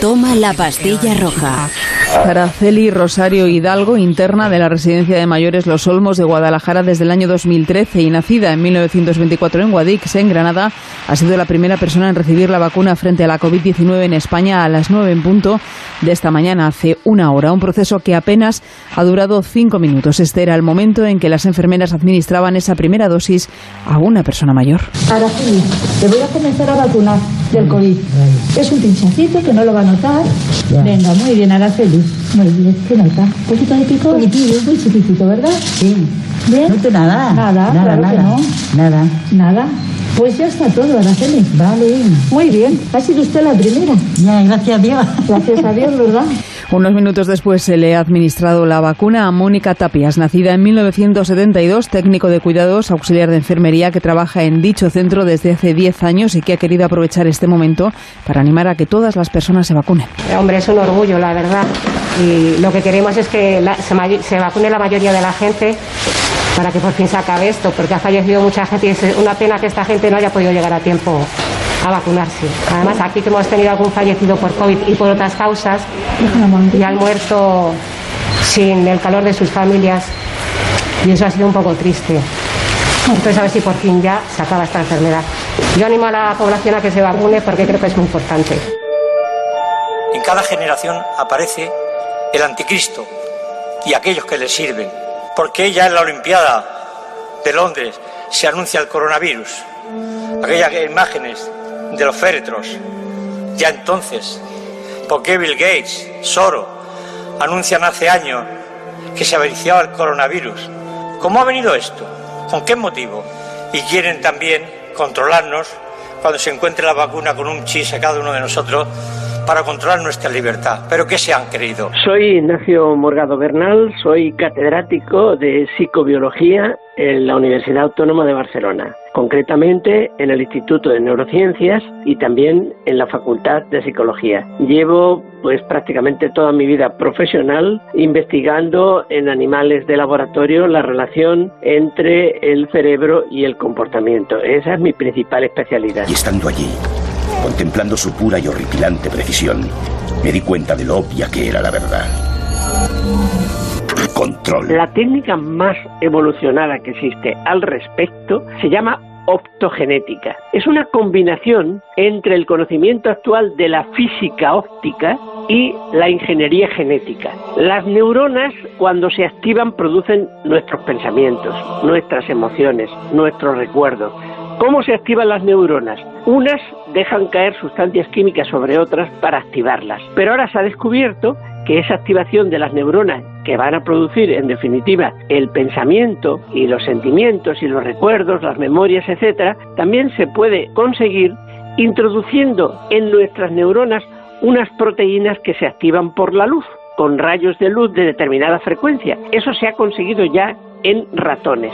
Toma la pastilla roja. Araceli Rosario Hidalgo, interna de la residencia de mayores Los Olmos de Guadalajara desde el año 2013 y nacida en 1924 en Guadix, en Granada, ha sido la primera persona en recibir la vacuna frente a la COVID-19 en España a las 9 en punto de esta mañana, hace una hora. Un proceso que apenas ha durado cinco minutos. Este era el momento en que las enfermeras administraban esa primera dosis a una persona mayor. Araceli, te voy a comenzar a vacunar del COVID. Es un pinchacito que no lo va a notar. Venga, muy bien, Araceli. Muy bien, ¿qué nota? ¿Un poquito de pico? muy chiquitito, ¿verdad? Sí. ¿Bien? No te nada. Nada, nada, claro que nada. no. Nada. Nada. Pues ya está todo, Araceli. Vale. Muy bien, ha sido usted la primera. Ya, gracias a Dios. Gracias a Dios, ¿verdad? Unos minutos después se le ha administrado la vacuna a Mónica Tapias, nacida en 1972, técnico de cuidados, auxiliar de enfermería que trabaja en dicho centro desde hace 10 años y que ha querido aprovechar este momento para animar a que todas las personas se vacunen. Hombre, es un orgullo, la verdad. Y lo que queremos es que la- se, se vacune la mayoría de la gente para que por fin se acabe esto, porque ha fallecido mucha gente y es una pena que esta gente no haya podido llegar a tiempo a vacunarse. Además, aquí que hemos tenido algún fallecido por COVID y por otras causas, y han muerto sin el calor de sus familias, y eso ha sido un poco triste. Entonces, a ver si por fin ya se acaba esta enfermedad. Yo animo a la población a que se vacune porque creo que es muy importante. En cada generación aparece el anticristo y aquellos que le sirven, porque ya en la Olimpiada de Londres se anuncia el coronavirus, aquellas imágenes de los féretros, ya entonces, porque Bill Gates, Soro, anuncian hace años que se avariciaba el coronavirus. ¿Cómo ha venido esto? ¿Con qué motivo? Y quieren también controlarnos cuando se encuentre la vacuna con un chis a cada uno de nosotros para controlar nuestra libertad. ¿Pero qué se han creído? Soy Ignacio Morgado Bernal, soy catedrático de psicobiología en la Universidad Autónoma de Barcelona, concretamente en el Instituto de Neurociencias y también en la Facultad de Psicología. Llevo pues prácticamente toda mi vida profesional investigando en animales de laboratorio la relación entre el cerebro y el comportamiento. Esa es mi principal especialidad. Y estando allí, contemplando su pura y horripilante precisión, me di cuenta de lo obvia que era la verdad. Control. La técnica más evolucionada que existe al respecto se llama optogenética. Es una combinación entre el conocimiento actual de la física óptica y la ingeniería genética. Las neuronas cuando se activan producen nuestros pensamientos, nuestras emociones, nuestros recuerdos. ¿Cómo se activan las neuronas? Unas dejan caer sustancias químicas sobre otras para activarlas. Pero ahora se ha descubierto que esa activación de las neuronas que van a producir en definitiva el pensamiento y los sentimientos y los recuerdos, las memorias, etcétera, también se puede conseguir introduciendo en nuestras neuronas unas proteínas que se activan por la luz con rayos de luz de determinada frecuencia. Eso se ha conseguido ya en ratones.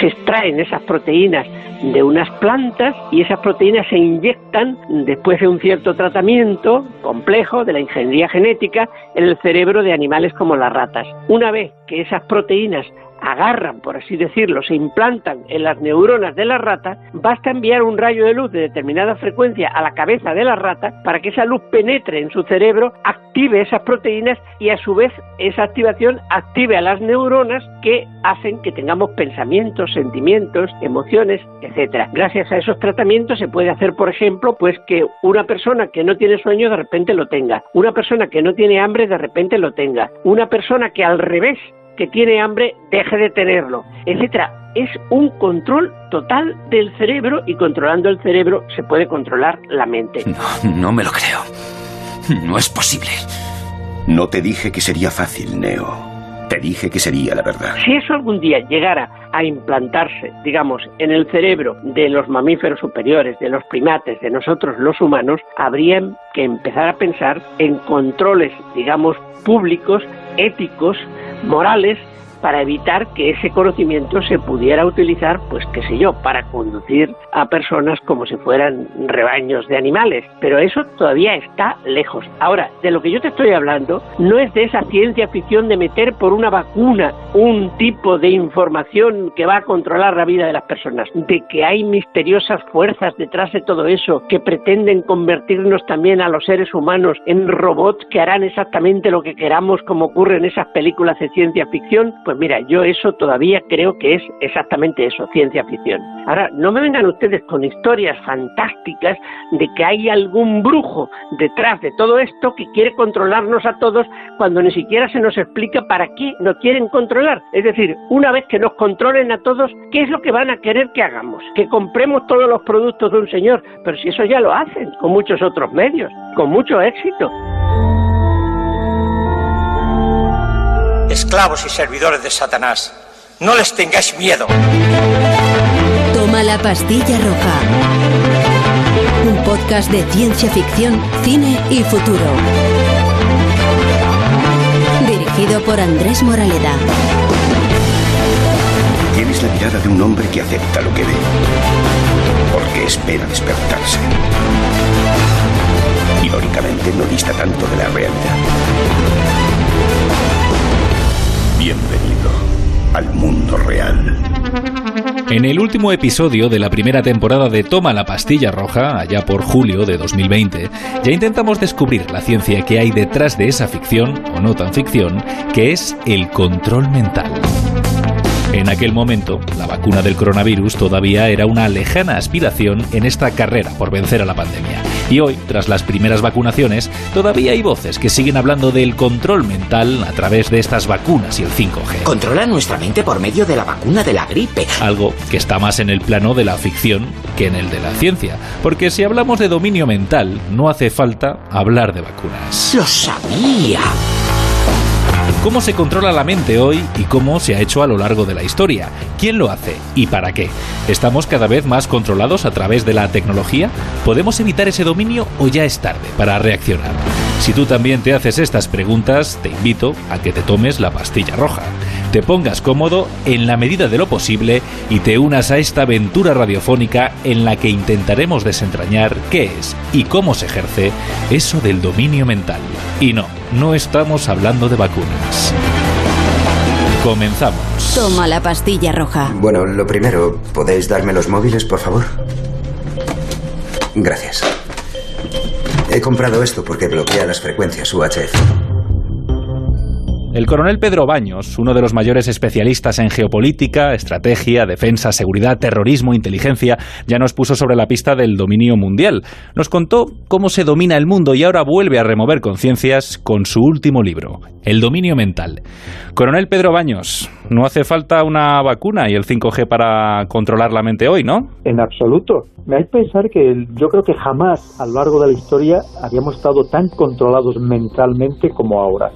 Se extraen esas proteínas de unas plantas y esas proteínas se inyectan después de un cierto tratamiento complejo de la ingeniería genética en el cerebro de animales como las ratas. Una vez que esas proteínas agarran, por así decirlo, se implantan en las neuronas de la rata, basta enviar un rayo de luz de determinada frecuencia a la cabeza de la rata para que esa luz penetre en su cerebro, active esas proteínas y a su vez esa activación active a las neuronas que hacen que tengamos pensamientos, sentimientos, emociones, etcétera. Gracias a esos tratamientos se puede hacer, por ejemplo, pues que una persona que no tiene sueño de repente lo tenga, una persona que no tiene hambre de repente lo tenga, una persona que al revés que tiene hambre deje de tenerlo, etcétera. Es un control total del cerebro y controlando el cerebro se puede controlar la mente. No, no me lo creo. No es posible. No te dije que sería fácil, Neo. Te dije que sería la verdad. Si eso algún día llegara a implantarse, digamos, en el cerebro de los mamíferos superiores, de los primates, de nosotros los humanos, habría que empezar a pensar en controles, digamos, públicos, éticos, morales, para evitar que ese conocimiento se pudiera utilizar, pues qué sé yo, para conducir a personas como si fueran rebaños de animales. Pero eso todavía está lejos. Ahora, de lo que yo te estoy hablando no es de esa ciencia ficción de meter por una vacuna un tipo de información que va a controlar la vida de las personas, de que hay misteriosas fuerzas detrás de todo eso que pretenden convertirnos también a los seres humanos en robots que harán exactamente lo que queramos como ocurre en esas películas de ciencia ficción, pues mira, yo eso todavía creo que es exactamente eso, ciencia ficción. Ahora, no me vengan ustedes con historias fantásticas de que hay algún brujo detrás de todo esto que quiere controlarnos a todos cuando ni siquiera se nos explica para qué nos quieren controlar. Es decir, una vez que nos controlen a todos, ¿qué es lo que van a querer que hagamos? Que compremos todos los productos de un señor, pero si eso ya lo hacen con muchos otros medios, con mucho éxito. Esclavos y servidores de Satanás, no les tengáis miedo. Toma la pastilla roja. Un podcast de ciencia ficción, cine y futuro. Dirigido por Andrés Moraleda. Tienes la mirada de un hombre que acepta lo que ve. Porque espera despertarse. Irónicamente, no dista tanto de la realidad. Bienvenido al mundo real. En el último episodio de la primera temporada de Toma la pastilla roja, allá por julio de 2020, ya intentamos descubrir la ciencia que hay detrás de esa ficción, o no tan ficción, que es el control mental. En aquel momento, la vacuna del coronavirus todavía era una lejana aspiración en esta carrera por vencer a la pandemia. Y hoy, tras las primeras vacunaciones, todavía hay voces que siguen hablando del control mental a través de estas vacunas y el 5G. Controla nuestra mente por medio de la vacuna de la gripe. Algo que está más en el plano de la ficción que en el de la ciencia. Porque si hablamos de dominio mental, no hace falta hablar de vacunas. ¡Lo sabía! ¿Cómo se controla la mente hoy y cómo se ha hecho a lo largo de la historia? ¿Quién lo hace y para qué? ¿Estamos cada vez más controlados a través de la tecnología? ¿Podemos evitar ese dominio o ya es tarde para reaccionar? Si tú también te haces estas preguntas, te invito a que te tomes la pastilla roja, te pongas cómodo en la medida de lo posible y te unas a esta aventura radiofónica en la que intentaremos desentrañar qué es y cómo se ejerce eso del dominio mental. Y no, no estamos hablando de vacunas. Comenzamos. Toma la pastilla roja. Bueno, lo primero, ¿podéis darme los móviles, por favor? Gracias. He comprado esto porque bloquea las frecuencias UHF. El coronel Pedro Baños, uno de los mayores especialistas en geopolítica, estrategia, defensa, seguridad, terrorismo, inteligencia, ya nos puso sobre la pista del dominio mundial. Nos contó cómo se domina el mundo y ahora vuelve a remover conciencias con su último libro, El dominio mental. Coronel Pedro Baños, no hace falta una vacuna y el 5G para controlar la mente hoy, ¿no? En absoluto. Me hay que pensar que yo creo que jamás a lo largo de la historia habíamos estado tan controlados mentalmente como ahora.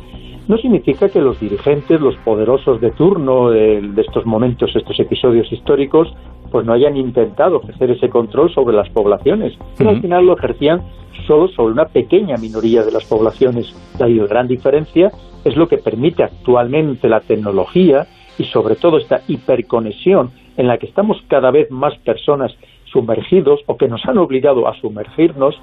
No significa que los dirigentes, los poderosos de turno de, de, estos momentos, estos episodios históricos, pues no hayan intentado ejercer ese control sobre las poblaciones, pero uh -huh. al final lo ejercían solo sobre una pequeña minoría de las poblaciones. La gran diferencia es lo que permite actualmente la tecnología y sobre todo esta hiperconexión en la que estamos cada vez más personas sumergidos o que nos han obligado a sumergirnos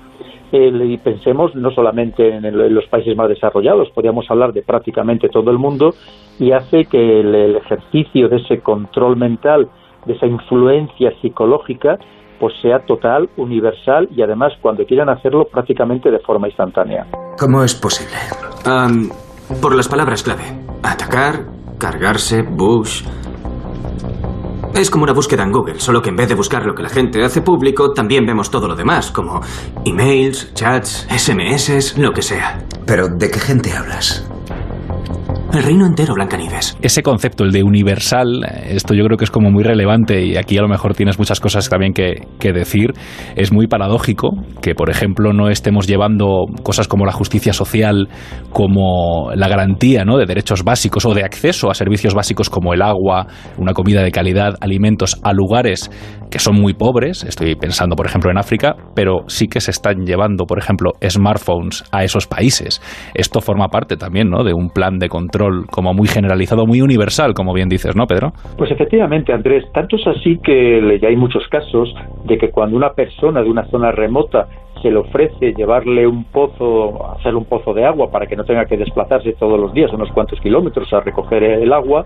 y pensemos no solamente en, el, en, los países más desarrollados, podríamos hablar de prácticamente todo el mundo y hace que el, ejercicio de ese control mental, de esa influencia psicológica, pues sea total, universal y además cuando quieran hacerlo prácticamente de forma instantánea. ¿Cómo es posible? Por las palabras clave. Atacar, cargarse, Bush, es como una búsqueda en Google, solo que en vez de buscar lo que la gente hace público, también vemos todo lo demás, como emails, chats, SMS, lo que sea. ¿Pero de qué gente hablas? El reino entero, Blancanieves. Ese concepto, el de universal, esto yo creo que es como muy relevante y aquí a lo mejor tienes muchas cosas también que, que, decir. Es muy paradójico que, por ejemplo, no estemos llevando cosas como la justicia social, como la garantía ¿no? de derechos básicos o de acceso a servicios básicos como el agua, una comida de calidad, alimentos, a lugares que son muy pobres, estoy pensando por ejemplo en África, pero sí que se están llevando, por ejemplo, smartphones a esos países. Esto forma parte también ¿no? de un plan de control como muy generalizado, muy universal, como bien dices, ¿no, Pedro? Pues efectivamente, Andrés, tanto es así que ya hay muchos casos de que cuando una persona de una zona remota se le ofrece llevarle un pozo, hacer un pozo de agua para que no tenga que desplazarse todos los días unos cuantos kilómetros a recoger el agua,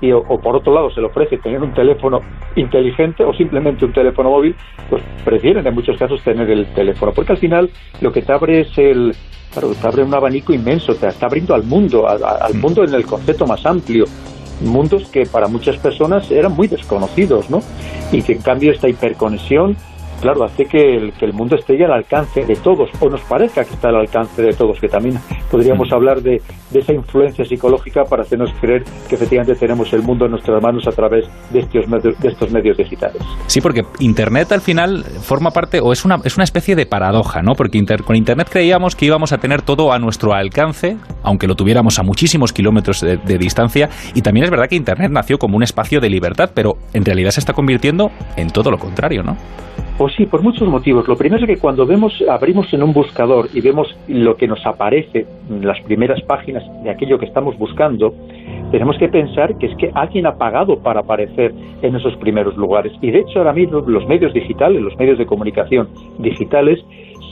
y, o, por otro lado se le ofrece tener un teléfono inteligente o simplemente un teléfono móvil, pues prefieren en muchos casos tener el teléfono, porque al final lo que te abre es el, claro, te abre un abanico inmenso, te está abriendo al mundo, al mundo en el concepto más amplio, mundos que para muchas personas eran muy desconocidos, ¿no? Y que en cambio esta hiperconexión claro, hace que el, que el mundo esté al alcance de todos, o nos parezca que está al alcance de todos, que también podríamos mm. hablar de, esa influencia psicológica para hacernos creer que efectivamente tenemos el mundo en nuestras manos a través de estos, medios, de estos medios digitales. Sí, porque Internet al final forma parte, o es una, es una especie de paradoja, ¿no? Porque con Internet creíamos que íbamos a tener todo a nuestro alcance, aunque lo tuviéramos a muchísimos kilómetros de, de distancia, y también es verdad que Internet nació como un espacio de libertad, pero en realidad se está convirtiendo en todo lo contrario, ¿no? Pues sí, por muchos motivos. Lo primero es que cuando vemos, abrimos en un buscador y vemos lo que nos aparece en las primeras páginas de aquello que estamos buscando, tenemos que pensar que es que alguien ha pagado para aparecer en esos primeros lugares. Y de hecho ahora mismo los medios digitales, los medios de comunicación digitales,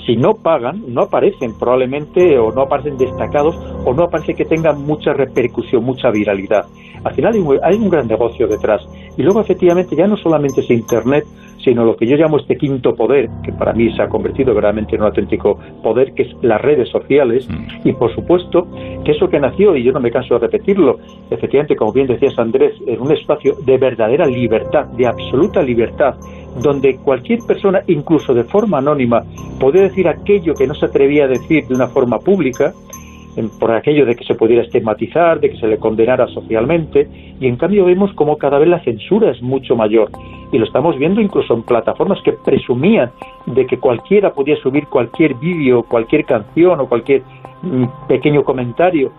si no pagan, no aparecen probablemente o no aparecen destacados o no aparece que tengan mucha repercusión, mucha viralidad. Al final hay un gran negocio detrás. Y luego efectivamente ya no solamente es Internet, sino lo que yo llamo este quinto poder, que para mí se ha convertido verdaderamente en un auténtico poder, que es las redes sociales, mm. y por supuesto que eso que nació, y yo no me canso de repetirlo, efectivamente, como bien decías Andrés, en un espacio de verdadera libertad, de absoluta libertad, donde cualquier persona, incluso de forma anónima, puede decir aquello que no se atrevía a decir de una forma pública, por aquello de que se pudiera estigmatizar, de que se le condenara socialmente, y en cambio vemos como cada vez la censura es mucho mayor. Y lo estamos viendo incluso en plataformas que presumían de que cualquiera podía subir cualquier vídeo, cualquier canción o cualquier mm, pequeño comentario.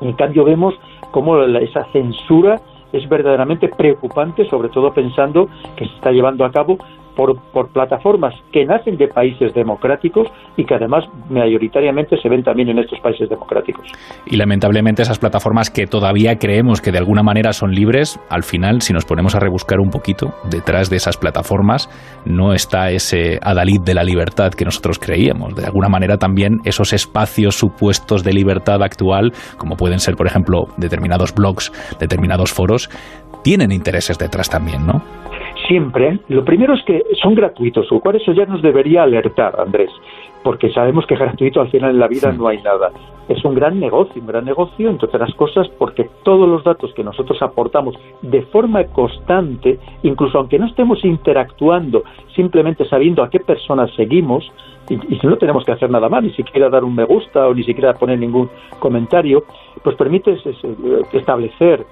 En cambio vemos cómo esa censura es verdaderamente preocupante, sobre todo pensando que se está llevando a cabo por, por, plataformas que nacen de países democráticos y que además mayoritariamente se ven también en estos países democráticos. Y lamentablemente esas plataformas que todavía creemos que de alguna manera son libres, al final, si nos ponemos a rebuscar un poquito, detrás de esas plataformas no está ese adalid de la libertad que nosotros creíamos. De alguna manera también esos espacios supuestos de libertad actual, como pueden ser, por ejemplo, determinados blogs, determinados foros, tienen intereses detrás también, ¿no? Siempre, lo primero es que son gratuitos, lo cual eso ya nos debería alertar, Andrés, porque sabemos que gratuito al final en la vida no hay nada. Es un gran negocio, un gran negocio, entre otras cosas, porque todos los datos que nosotros aportamos de forma constante, incluso aunque no estemos interactuando, simplemente sabiendo a qué personas seguimos, y, si no tenemos que hacer nada más, ni siquiera dar un me gusta o ni siquiera poner ningún comentario, pues permite establecer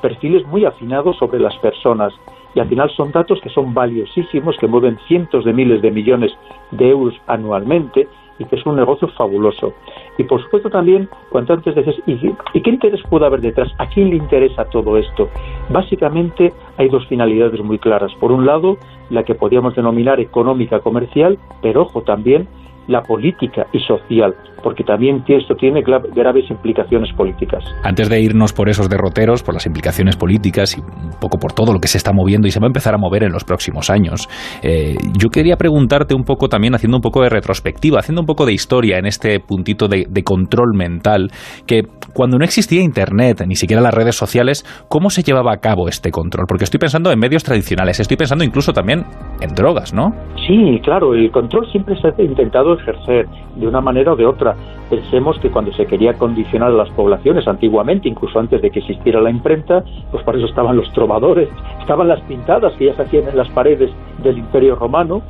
perfiles muy afinados sobre las personas y al final son datos que son valiosísimos, que mueven cientos de miles de millones de euros anualmente y que es un negocio fabuloso. Y por supuesto también, cuanto antes dices, ¿y, ¿y qué interés puede haber detrás? ¿A quién le interesa todo esto? Básicamente hay dos finalidades muy claras. Por un lado, la que podríamos denominar económica comercial, pero ojo también la política y social, porque también esto tiene graves implicaciones políticas. Antes de irnos por esos derroteros, por las implicaciones políticas y un poco por todo lo que se está moviendo y se va a empezar a mover en los próximos años, eh, yo quería preguntarte un poco también, haciendo un poco de retrospectiva, haciendo un poco de historia en este puntito de, de control mental, que cuando no existía Internet, ni siquiera las redes sociales, ¿cómo se llevaba a cabo este control? Porque estoy pensando en medios tradicionales, estoy pensando incluso también en drogas, ¿no? Sí, claro, el control siempre se ha intentado ejercer de una manera o de otra. Pensemos que cuando se quería condicionar a las poblaciones antiguamente, incluso antes de que existiera la imprenta, pues para eso estaban los trovadores, estaban las pintadas que ya se hacían en las paredes del Imperio Romano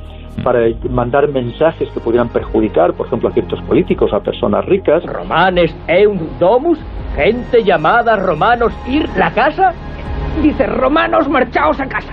para mandar mensajes que pudieran perjudicar, por ejemplo, a ciertos políticos, a personas ricas. Romanes eun domus, gente llamada romanos ir la casa. Dice, romanos marchaos a casa.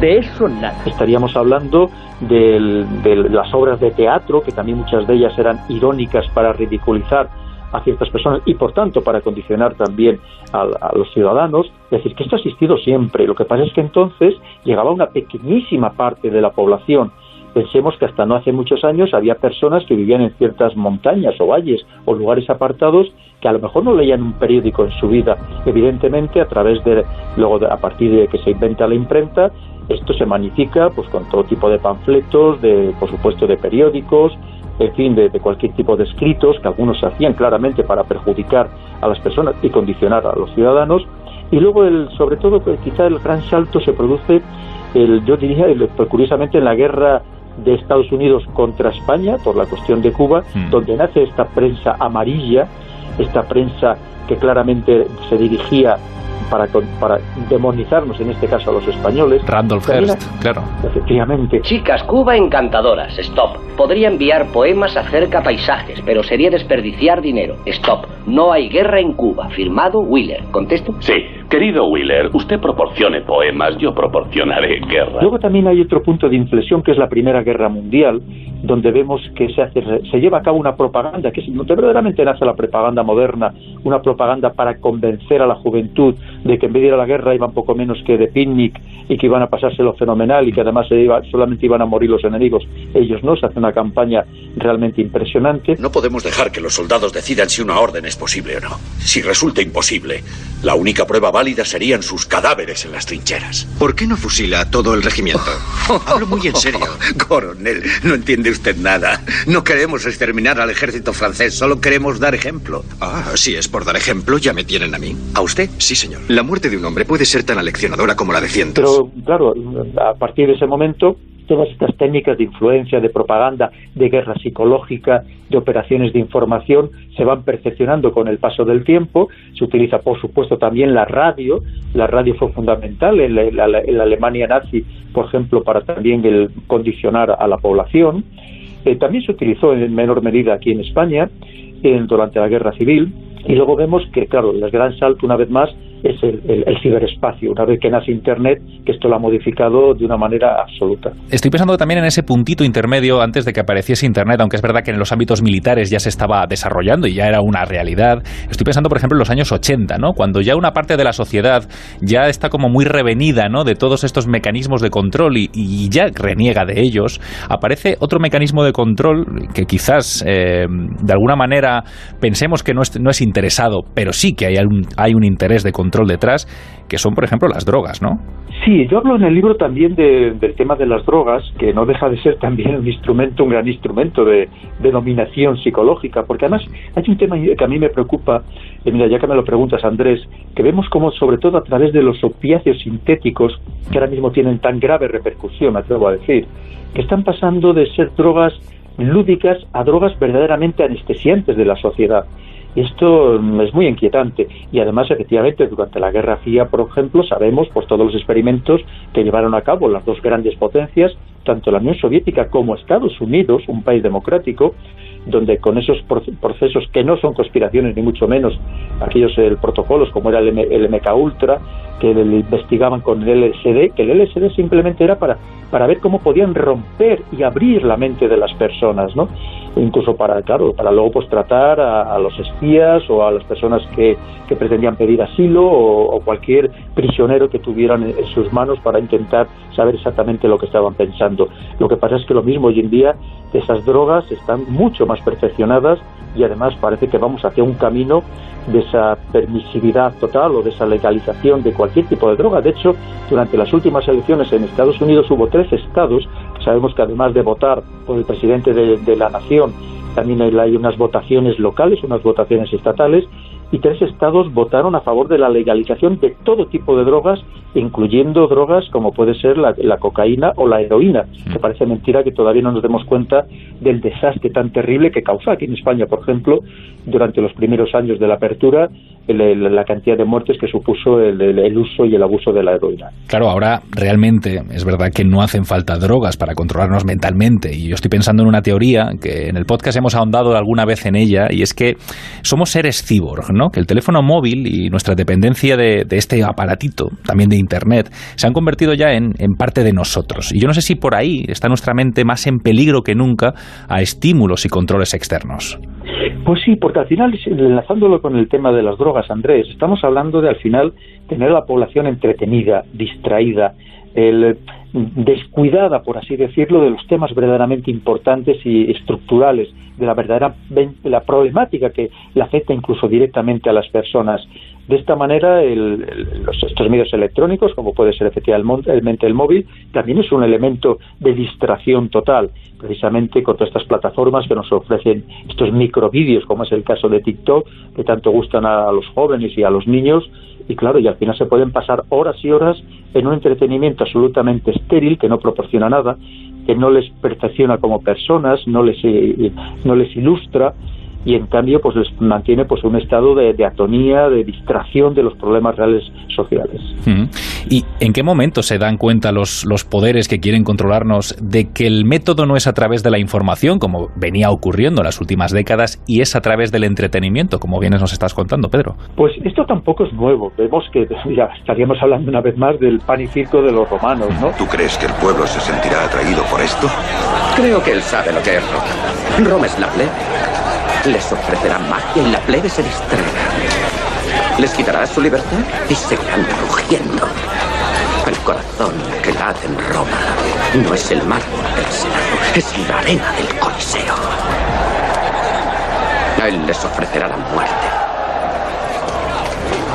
De eso nada. Estaríamos hablando de las obras de teatro, que también muchas de ellas eran irónicas para ridiculizar a ciertas personas y por tanto para condicionar también a, los ciudadanos. Es decir, que esto ha existido siempre. Lo que pasa es que entonces llegaba una pequeñísima parte de la población. Pensemos que hasta no hace muchos años había personas que vivían en ciertas montañas o valles o lugares apartados que a lo mejor no leían un periódico en su vida. Evidentemente, a través de, luego a partir de que se inventa la imprenta, esto se magnifica pues con todo tipo de panfletos, de, por supuesto de periódicos, en fin, de, cualquier tipo de escritos que algunos hacían claramente para perjudicar a las personas y condicionar a los ciudadanos. Y luego, el, sobre todo, pues, quizá el gran salto se produce, el, yo diría, pues, curiosamente, en la guerra de Estados Unidos contra España por la cuestión de Cuba, hmm. donde nace esta prensa amarilla, esta prensa que claramente se dirigía para, para demonizarnos, en este caso a los españoles. Randolph Hearst, claro. Efectivamente. Chicas, Cuba encantadoras, stop. Podría enviar poemas acerca paisajes, pero sería desperdiciar dinero. Stop. No hay guerra en Cuba. Firmado Wheeler. ¿Contesto? Sí. Querido Wheeler, usted proporcione poemas, yo proporcionaré guerra. Luego también hay otro punto de inflexión que es la Primera Guerra Mundial, donde vemos que se, hace, se lleva a cabo una propaganda, que es donde verdaderamente nace la propaganda moderna, una propaganda para convencer a la juventud de que en vez de ir a la guerra iban poco menos que de picnic y que iban a pasárselo fenomenal y que además se iba, solamente iban a morir los enemigos. Ellos no, se hace una campaña realmente impresionante. No podemos dejar que los soldados decidan si una orden es posible o no. Si resulta imposible, la única prueba válida serían sus cadáveres en las trincheras. ¿Por qué no fusila todo el regimiento? Hablo muy en serio. Coronel, no entiende usted nada. No queremos exterminar al ejército francés, solo queremos dar ejemplo. Ah, si es por dar ejemplo, ya me tienen a mí. ¿A usted? Sí, señor. La muerte de un hombre puede ser tan aleccionadora como la de cientos. Pero, claro, a partir de ese momento todas estas técnicas de influencia, de propaganda, de guerra psicológica, de operaciones de información, se van perfeccionando con el paso del tiempo. Se utiliza, por supuesto, también la radio. La radio fue fundamental en la, Alemania nazi, por ejemplo, para también el condicionar a la población. Eh, también se utilizó en menor medida aquí en España durante la Guerra Civil. Y luego vemos que, claro, el gran salto, una vez más, es el, ciberespacio, una vez que nace Internet, que esto lo ha modificado de una manera absoluta. Estoy pensando también en ese puntito intermedio antes de que apareciese Internet, aunque es verdad que en los ámbitos militares ya se estaba desarrollando y ya era una realidad. Estoy pensando, por ejemplo, en los años 80, ¿no? cuando ya una parte de la sociedad ya está como muy revenida ¿no? de todos estos mecanismos de control y, ya reniega de ellos, aparece otro mecanismo de control que quizás eh, de alguna manera pensemos que no es, no es interesado, pero sí que hay hay un interés de control detrás, que son, por ejemplo, las drogas, ¿no? Sí, yo hablo en el libro también del tema de las drogas, que no deja de ser también un instrumento, un gran instrumento de, dominación psicológica, porque además hay un tema que a mí me preocupa, y mira, ya que me lo preguntas, Andrés, que vemos como, sobre todo a través de los opiáceos sintéticos, que ahora mismo tienen tan grave repercusión, me atrevo a decir, que están pasando de ser drogas lúdicas a drogas verdaderamente anestesiantes de la sociedad. Esto es muy inquietante. Y además, efectivamente, durante la Guerra Fría, por ejemplo, sabemos por todos los experimentos que llevaron a cabo las dos grandes potencias, tanto la Unión Soviética como Estados Unidos, un país democrático, donde con esos procesos que no son conspiraciones ni mucho menos, aquellos el protocolos como era el, MK Ultra, que le investigaban con el LSD, que el LSD simplemente era para, para ver cómo podían romper y abrir la mente de las personas, ¿no? Incluso para, claro, para luego pues tratar a, los espías o a las personas que, que pretendían pedir asilo o, cualquier prisionero que tuvieran en, sus manos para intentar saber exactamente lo que estaban pensando. Lo que pasa es que lo mismo hoy en día esas drogas están mucho más perfeccionadas y además parece que vamos hacia un camino de esa permisividad total o de esa legalización de cualquier tipo de droga. De hecho, durante las últimas elecciones en Estados Unidos hubo tres estados, sabemos que además de votar por el presidente de, la nación, también hay unas votaciones locales, unas votaciones estatales, y tres estados votaron a favor de la legalización de todo tipo de drogas, incluyendo drogas como puede ser la, cocaína o la heroína. Que parece mentira que todavía no nos demos cuenta del desastre tan terrible que causó aquí en España, por ejemplo, durante los primeros años de la apertura, la cantidad de muertes que supuso el, uso y el abuso de la heroína. Claro, ahora realmente es verdad que no hacen falta drogas para controlarnos mentalmente. Y yo estoy pensando en una teoría que en el podcast hemos ahondado alguna vez en ella, y es que somos seres cyborg, ¿no? Que el teléfono móvil y nuestra dependencia de, este aparatito, también de Internet, se han convertido ya en parte de nosotros. Y yo no sé si por ahí está nuestra mente más en peligro que nunca a estímulos y controles externos. Pues sí, porque al final, enlazándolo con el tema de las drogas, Andrés, estamos hablando de al final tener a la población entretenida, distraída, el, descuidada, por así decirlo, de los temas verdaderamente importantes y estructurales, de la verdadera la problemática que le afecta incluso directamente a las personas. De esta manera, los, estos medios electrónicos, como puede ser efectivamente el móvil, también es un elemento de distracción total, precisamente con todas estas plataformas que nos ofrecen estos microvídeos, como es el caso de TikTok, que tanto gustan a los jóvenes y a los niños, y claro, y al final se pueden pasar horas y horas en un entretenimiento absolutamente estéril que no proporciona nada, que no les perfecciona como personas, no les, eh, no les ilustra y en cambio pues les mantiene pues un estado de, atonía, de distracción de los problemas reales sociales. ¿Y en qué momento se dan cuenta los, los poderes que quieren controlarnos de que el método no es a través de la información, como venía ocurriendo en las últimas décadas, y es a través del entretenimiento, como bien nos estás contando, Pedro? Pues esto tampoco es nuevo. Vemos que ya estaríamos hablando una vez más del pan y circo de los romanos, ¿no? ¿Tú crees que el pueblo se sentirá atraído por esto? Creo que él sabe lo que es Roma. Roma es la plebe les ofrecerá magia y la plebe se distraerá. Les quitará su libertad y seguirán rugiendo. El corazón que late en Roma no es el mármol del Senado, es la arena del Coliseo. Él les ofrecerá la muerte.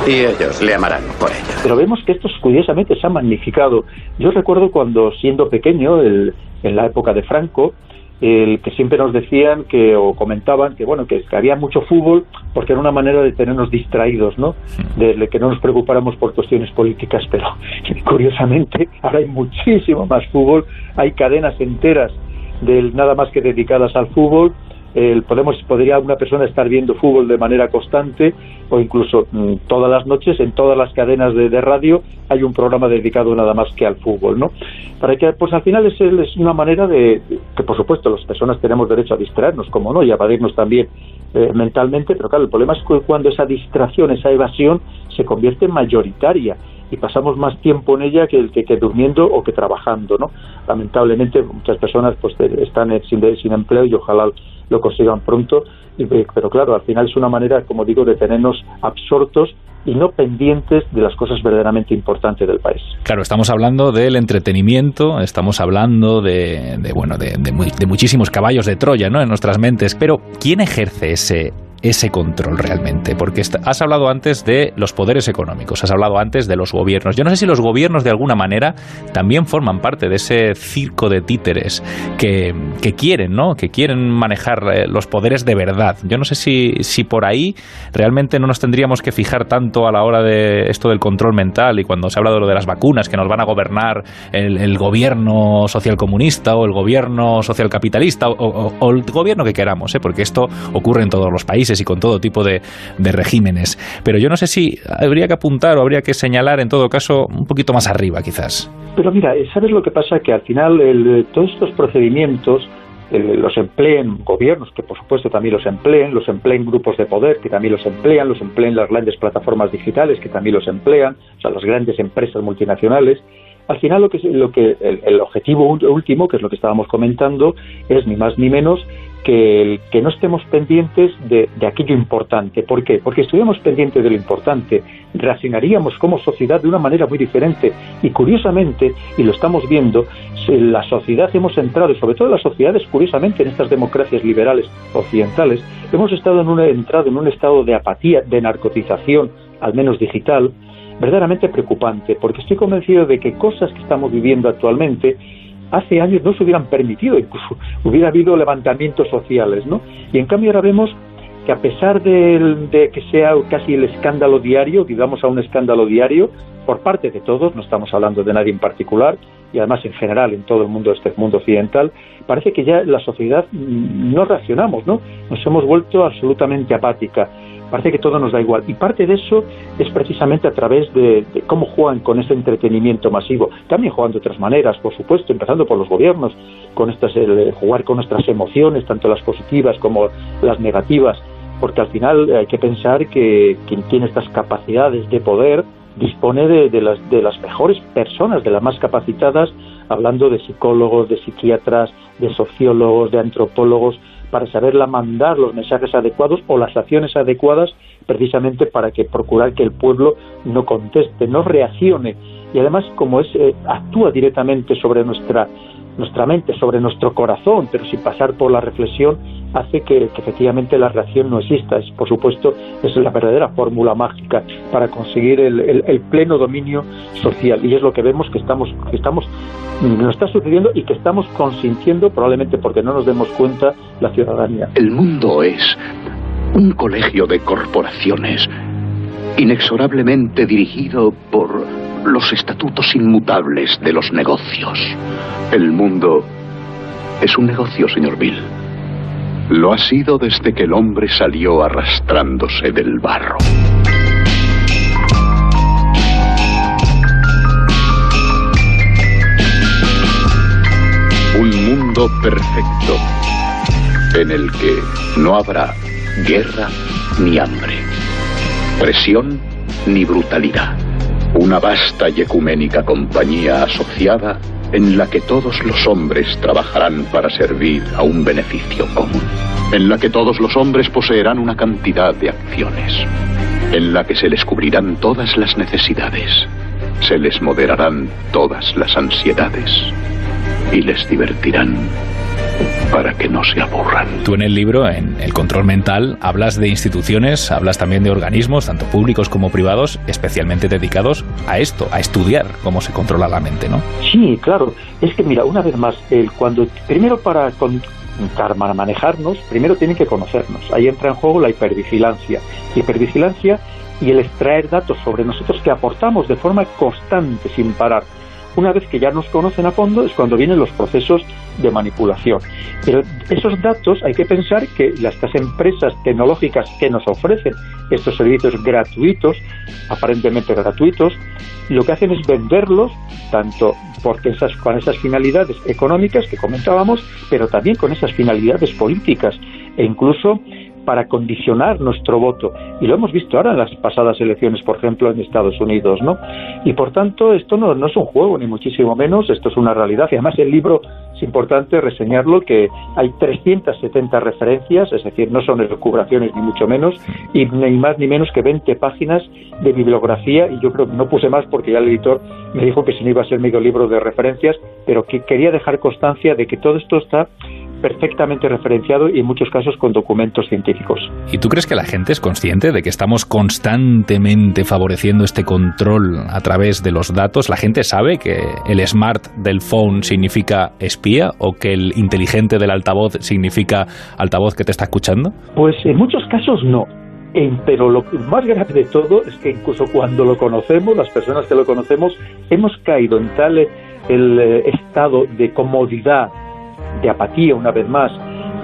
Y ellos le amarán por ello. Pero vemos que esto curiosamente se ha magnificado. Yo recuerdo cuando, siendo pequeño, en la época de Franco, el que siempre nos decían que o comentaban que bueno que, había mucho fútbol porque era una manera de tenernos distraídos no de, que no nos preocupáramos por cuestiones políticas pero curiosamente ahora hay muchísimo más fútbol hay cadenas enteras del nada más que dedicadas al fútbol podemos podría una persona estar viendo fútbol de manera constante o incluso mm, todas las noches en todas las cadenas de, radio hay un programa dedicado nada más que al fútbol, ¿no? Para que, pues al final es, es una manera de que, por supuesto, las personas tenemos derecho a distraernos, como no, y a evadirnos también eh, mentalmente, pero claro, el problema es que cuando esa distracción, esa evasión se convierte en mayoritaria y pasamos más tiempo en ella que, que, que durmiendo o que trabajando, ¿no? Lamentablemente muchas personas pues están sin, sin empleo y ojalá lo consigan pronto, pero claro, al final es una manera, como digo, de tenernos absortos y no pendientes de las cosas verdaderamente importantes del país. Claro, estamos hablando del entretenimiento, estamos hablando de, bueno, de, de, muchísimos caballos de Troya, ¿no? En nuestras mentes. Pero ¿quién ejerce ese ese control realmente? Porque has hablado antes de los poderes económicos, has hablado antes de los gobiernos. Yo no sé si los gobiernos de alguna manera también forman parte de ese circo de títeres que, quieren, ¿no? Que quieren manejar eh, los poderes de verdad. Yo no sé si, si por ahí realmente no nos tendríamos que fijar tanto a la hora de esto del control mental y cuando se habla de lo de las vacunas, que nos van a gobernar el, gobierno socialcomunista o el gobierno socialcapitalista o, o, el gobierno que queramos, ¿eh? porque esto ocurre en todos los países y con todo tipo de, regímenes. Pero yo no sé si habría que apuntar o habría que señalar en todo caso un poquito más arriba quizás. Pero mira, ¿sabes lo que pasa? Que al final el, todos estos procedimientos los empleen gobiernos, que por supuesto también los empleen, los empleen grupos de poder, que también los emplean, los empleen las grandes plataformas digitales, que también los emplean, o sea, las grandes empresas multinacionales. Al final lo que, lo que el objetivo último, que es lo que estábamos comentando, es ni más ni menos que, que no estemos pendientes de, aquello importante. ¿Por qué? Porque estuviéramos pendientes de lo importante, reaccionaríamos como sociedad de una manera muy diferente. Y curiosamente, y lo estamos viendo, la sociedad hemos entrado, y sobre todo las sociedades, curiosamente, en estas democracias liberales occidentales, hemos estado en un, entrado en un estado de apatía, de narcotización, al menos digital, verdaderamente preocupante, porque estoy convencido de que cosas que estamos viviendo actualmente hace años no se hubieran permitido, incluso hubiera habido levantamientos sociales, ¿no? Y en cambio ahora vemos que a pesar de, que sea casi el escándalo diario, digamos a un escándalo diario, por parte de todos, no estamos hablando de nadie en particular, y además en general en todo el mundo, este mundo occidental, parece que ya la sociedad mm, no reaccionamos, ¿no? Nos hemos vuelto absolutamente apática parece que todo nos da igual. Y parte de eso es precisamente a través de, cómo juegan con ese entretenimiento masivo. También juegan de otras maneras, por supuesto, empezando por los gobiernos, con estas, jugar con nuestras emociones, tanto las positivas como las negativas, porque al final hay que pensar que quien tiene estas capacidades de poder dispone de, las, de las mejores personas, de las más capacitadas, hablando de psicólogos, de psiquiatras, de sociólogos, de antropólogos, para saberla mandar los mensajes adecuados o las acciones adecuadas precisamente para que procurar que el pueblo no conteste, no reaccione. Y además como es eh, actúa directamente sobre nuestra nuestra mente, sobre nuestro corazón, pero sin pasar por la reflexión hace que, efectivamente la reacción no exista. Es, por supuesto, es la verdadera fórmula mágica para conseguir el, pleno dominio social. Y es lo que vemos que estamos, que estamos, nos está sucediendo y que estamos consintiendo, probablemente porque no nos demos cuenta, la ciudadanía. El mundo es un colegio de corporaciones, inexorablemente dirigido por los estatutos inmutables de los negocios. El mundo es un negocio, señor Bill. Lo ha sido desde que el hombre salió arrastrándose del barro. Un mundo perfecto en el que no habrá guerra ni hambre, presión ni brutalidad. Una vasta y ecuménica compañía asociada en la que todos los hombres trabajarán para servir a un beneficio común, en la que todos los hombres poseerán una cantidad de acciones, en la que se les cubrirán todas las necesidades, se les moderarán todas las ansiedades. Y les divertirán para que no se aburran. Tú en el libro, en El control mental, hablas de instituciones, hablas también de organismos, tanto públicos como privados, especialmente dedicados a esto, a estudiar cómo se controla la mente, ¿no? Sí, claro. Es que mira, una vez más, el, cuando primero para, para manejarnos, primero tienen que conocernos. Ahí entra en juego la hipervigilancia. hipervigilancia y el extraer datos sobre nosotros que aportamos de forma constante, sin parar una vez que ya nos conocen a fondo es cuando vienen los procesos de manipulación. Pero esos datos hay que pensar que estas empresas tecnológicas que nos ofrecen estos servicios gratuitos, aparentemente gratuitos, lo que hacen es venderlos tanto porque esas, con esas finalidades económicas que comentábamos, pero también con esas finalidades políticas e incluso para condicionar nuestro voto. Y lo hemos visto ahora en las pasadas elecciones, por ejemplo, en Estados Unidos, ¿no? Y por tanto, esto no, es un juego, ni muchísimo menos, esto es una realidad. Y además el libro, es importante reseñarlo, que hay 370 referencias, es decir, no son elucubraciones ni mucho menos, y ni más ni menos que 20 páginas de bibliografía, y yo creo que no puse más porque ya el editor me dijo que si no iba a ser medio libro de referencias, pero que quería dejar constancia de que todo esto está perfectamente referenciado y en muchos casos con documentos científicos. ¿Y tú crees que la gente es consciente de que estamos constantemente favoreciendo este control a través de los datos? ¿La gente sabe que el smart del phone significa espía o que el inteligente del altavoz significa altavoz que te está escuchando? Pues en muchos casos no. pero lo más grave de todo es que incluso cuando lo conocemos, las personas que lo conocemos, hemos caído en tal el eh, estado de comodidad de apatía una vez más,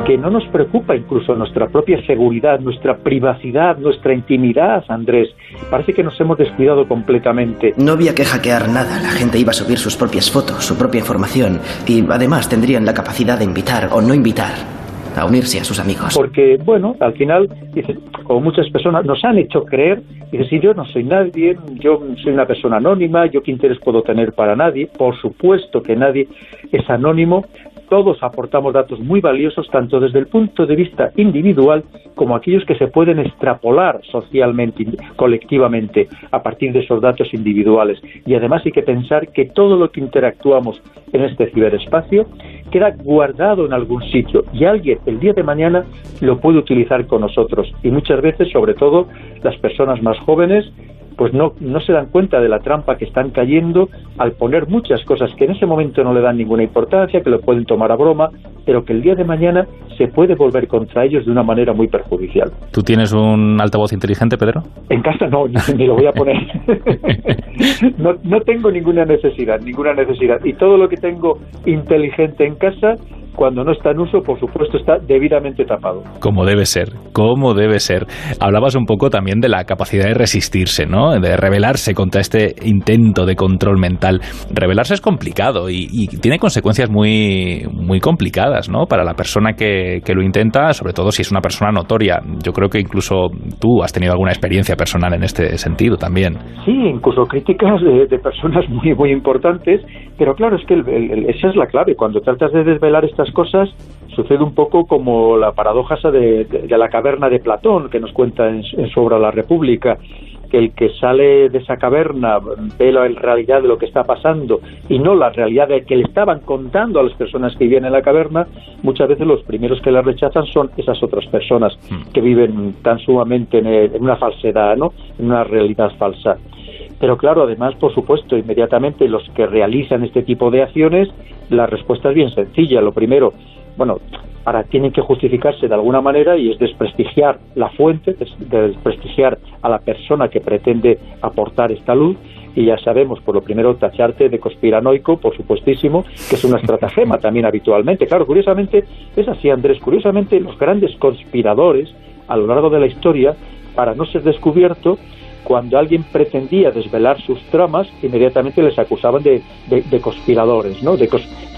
que no nos preocupa incluso nuestra propia seguridad, nuestra privacidad, nuestra intimidad, Andrés. Parece que nos hemos descuidado completamente. No había que hackear nada, la gente iba a subir sus propias fotos, su propia información y además tendrían la capacidad de invitar o no invitar a unirse a sus amigos. Porque, bueno, al final, dice, como muchas personas nos han hecho creer, dice, si yo no soy nadie, yo soy una persona anónima, yo qué interés puedo tener para nadie, por supuesto que nadie es anónimo, todos aportamos datos muy valiosos tanto desde el punto de vista individual como aquellos que se pueden extrapolar socialmente, colectivamente, a partir de esos datos individuales. Y además hay que pensar que todo lo que interactuamos en este ciberespacio queda guardado en algún sitio y alguien el día de mañana lo puede utilizar con nosotros. Y muchas veces, sobre todo las personas más jóvenes, pues no, no se dan cuenta de la trampa que están cayendo al poner muchas cosas que en ese momento no le dan ninguna importancia, que lo pueden tomar a broma, pero que el día de mañana se puede volver contra ellos de una manera muy perjudicial. ¿Tú tienes un altavoz inteligente, Pedro? En casa no, ni, lo voy a poner. no, no tengo ninguna necesidad, ninguna necesidad. Y todo lo que tengo inteligente en casa cuando no está en uso, por supuesto, está debidamente tapado. Como debe ser, como debe ser. Hablabas un poco también de la capacidad de resistirse, ¿no? De rebelarse contra este intento de control mental. Rebelarse es complicado y, tiene consecuencias muy, muy complicadas, ¿no? Para la persona que, lo intenta, sobre todo si es una persona notoria. Yo creo que incluso tú has tenido alguna experiencia personal en este sentido también. Sí, incluso críticas de, personas muy, muy importantes, pero claro, es que esa es la clave. Cuando tratas de desvelar esta estas cosas sucede un poco como la paradoja esa de, la caverna de Platón, que nos cuenta en, su obra La República, que el que sale de esa caverna ve la realidad de lo que está pasando y no la realidad de que le estaban contando a las personas que viven en la caverna, muchas veces los primeros que la rechazan son esas otras personas hmm. que viven tan sumamente en, en una falsedad, ¿no? en una realidad falsa. Pero claro, además, por supuesto, inmediatamente los que realizan este tipo de acciones, la respuesta es bien sencilla. Lo primero, bueno, ahora tienen que justificarse de alguna manera y es desprestigiar la fuente, desprestigiar a la persona que pretende aportar esta luz y ya sabemos, por lo primero, tacharte de conspiranoico, por supuestísimo, que es una estratagema también habitualmente. Claro, curiosamente, es así, Andrés, curiosamente los grandes conspiradores a lo largo de la historia, para no ser descubierto, cuando alguien pretendía desvelar sus tramas, inmediatamente les acusaban de, de, conspiradores, ¿no? De,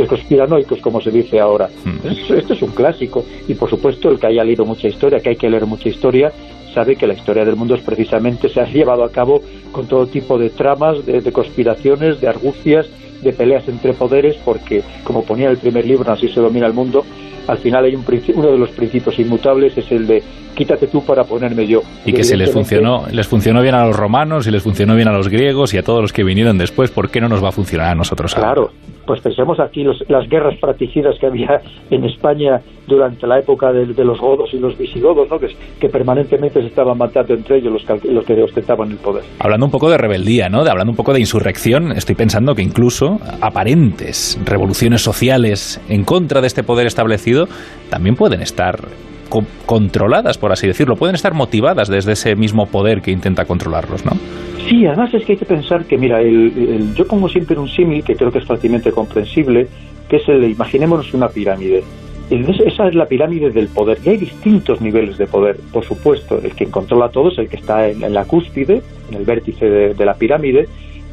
conspiranoicos, como se dice ahora. Mm. Esto, es un clásico. Y por supuesto, el que haya leído mucha historia, que hay que leer mucha historia, sabe que la historia del mundo es precisamente, se ha llevado a cabo con todo tipo de tramas, de, conspiraciones, de argucias, de peleas entre poderes, porque, como ponía el primer libro, así se domina el mundo, al final hay un uno de los principios inmutables es el de quítate tú para ponerme yo. Y, que si les funcionó, les funcionó bien a los romanos y les funcionó bien a los griegos y a todos los que vinieron después, ¿por qué no nos va a funcionar a nosotros? Claro, pues pensemos aquí las guerras fratricidas que había en España durante la época de, los godos y los visigodos, ¿no? que, que, permanentemente se estaban matando entre ellos los que, los que ostentaban el poder. Hablando un poco de rebeldía, ¿no? de, hablando un poco de insurrección, estoy pensando que incluso aparentes revoluciones sociales en contra de este poder establecido también pueden estar controladas, por así decirlo, pueden estar motivadas desde ese mismo poder que intenta controlarlos, ¿no? Sí, además es que hay que pensar que, mira, el, yo pongo siempre un símil que creo que es fácilmente comprensible, que es el imaginémonos una pirámide. Esa es la pirámide del poder. Y hay distintos niveles de poder. Por supuesto, el que controla todo es el que está en, la cúspide, en el vértice de, la pirámide.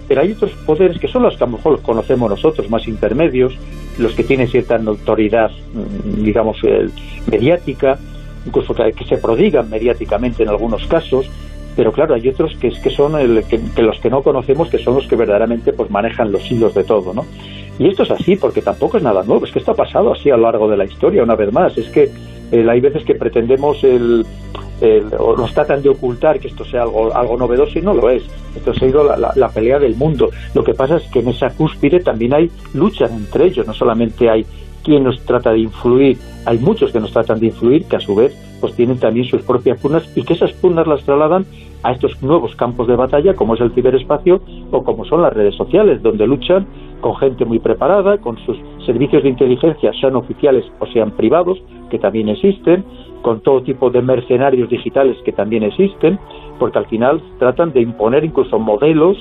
Pero hay otros poderes que son los que a lo mejor conocemos nosotros, más intermedios, los que tienen cierta autoridad, mm, digamos, mediática, incluso que, se prodigan mediáticamente en algunos casos, pero claro, hay otros que, que son el, que, los que no conocemos, que son los que verdaderamente pues manejan los hilos de todo, ¿no? Y esto es así, porque tampoco es nada nuevo, es que esto ha pasado así a lo largo de la historia, una vez más, es que hay veces que pretendemos el, o nos tratan de ocultar que esto sea algo, algo novedoso y no lo es. Esto ha sido la, pelea del mundo. Lo que pasa es que en esa cúspide también hay luchas entre ellos, no solamente hay quien nos trata de influir, hay muchos que nos tratan de influir que a su vez pues tienen también sus propias pugnas y que esas pugnas las trasladan a estos nuevos campos de batalla como es el ciberespacio o como son las redes sociales donde luchan con gente muy preparada, con sus servicios de inteligencia, sean oficiales o sean privados, que también existen, con todo tipo de mercenarios digitales que también existen, porque al final tratan de imponer incluso modelos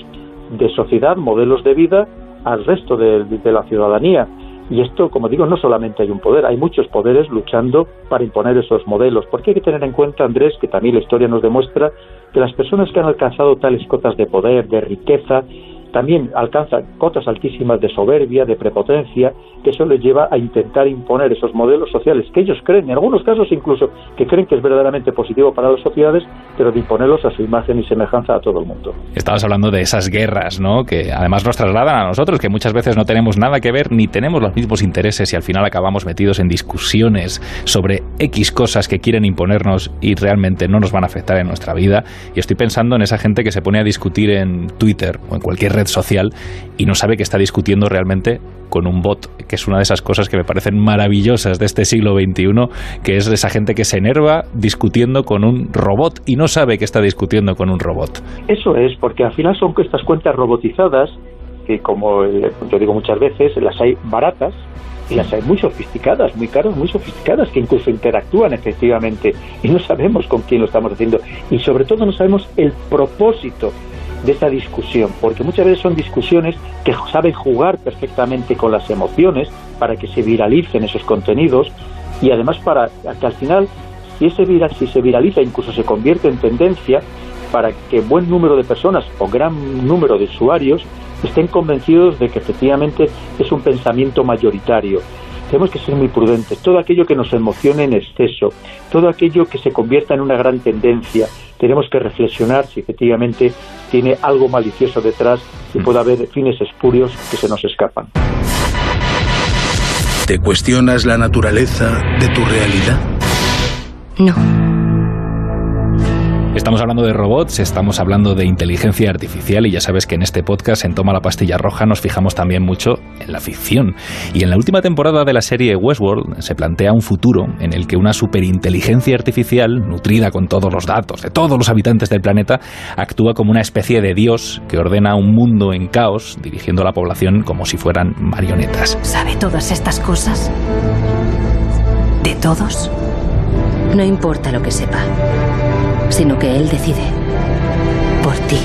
de sociedad, modelos de vida al resto de, la ciudadanía. Y esto, como digo, no solamente hay un poder, hay muchos poderes luchando para imponer esos modelos. Porque hay que tener en cuenta, Andrés, que también la historia nos demuestra que las personas que han alcanzado tales cotas de poder, de riqueza, también alcanza cotas altísimas de soberbia, de prepotencia, que eso les lleva a intentar imponer esos modelos sociales que ellos creen, en algunos casos incluso que creen que es verdaderamente positivo para las sociedades, pero de imponerlos a su imagen y semejanza a todo el mundo. Estabas hablando de esas guerras, ¿no? Que además nos trasladan a nosotros, que muchas veces no tenemos nada que ver ni tenemos los mismos intereses y al final acabamos metidos en discusiones sobre X cosas que quieren imponernos y realmente no nos van a afectar en nuestra vida. Y estoy pensando en esa gente que se pone a discutir en Twitter o en cualquier red social y no sabe que está discutiendo realmente con un bot, que es una de esas cosas que me parecen maravillosas de este siglo XXI, que es esa gente que se enerva discutiendo con un robot y no sabe que está discutiendo con un robot. Eso es, porque al final son estas cuentas robotizadas, que como eh, yo digo muchas veces, las hay baratas, y las hay muy sofisticadas, muy caras, muy sofisticadas, que incluso interactúan efectivamente y no sabemos con quién lo estamos haciendo y sobre todo no sabemos el propósito de esa discusión, porque muchas veces son discusiones que saben jugar perfectamente con las emociones para que se viralicen esos contenidos y además para que al final, si, ese viral, si se viraliza, incluso se convierte en tendencia, para que buen número de personas o gran número de usuarios estén convencidos de que efectivamente es un pensamiento mayoritario tenemos que ser muy prudentes. Todo aquello que nos emocione en exceso, todo aquello que se convierta en una gran tendencia, tenemos que reflexionar si efectivamente tiene algo malicioso detrás y puede haber fines espurios que se nos escapan. ¿Te cuestionas la naturaleza de tu realidad? No. Estamos hablando de robots, estamos hablando de inteligencia artificial y ya sabes que en este podcast, en Toma la Pastilla Roja, nos fijamos también mucho en la ficción. Y en la última temporada de la serie Westworld se plantea un futuro en el que una superinteligencia artificial, nutrida con todos los datos de todos los habitantes del planeta, actúa como una especie de dios que ordena un mundo en caos, dirigiendo a la población como si fueran marionetas. ¿Sabe todas estas cosas? ¿De todos? No importa lo que sepa sino que Él decide. Por ti.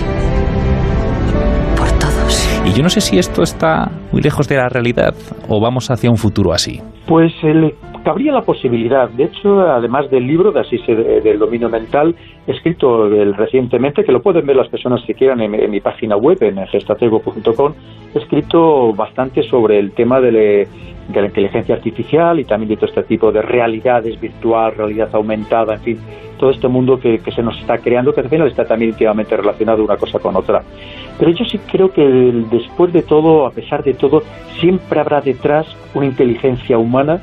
Por todos. Y yo no sé si esto está muy lejos de la realidad o vamos hacia un futuro así. Pues el, cabría la posibilidad. De hecho, además del libro de Asís del dominio mental, escrito recientemente, que lo pueden ver las personas que quieran en, mi página web, en gestatego.com, he escrito bastante sobre el tema de, de la inteligencia artificial y también de todo este tipo de realidades virtual, realidad aumentada, en fin, todo este mundo que, se nos está creando, que al final está también íntimamente relacionado una cosa con otra. Pero yo sí creo que después de todo, a pesar de todo, siempre habrá detrás una inteligencia humana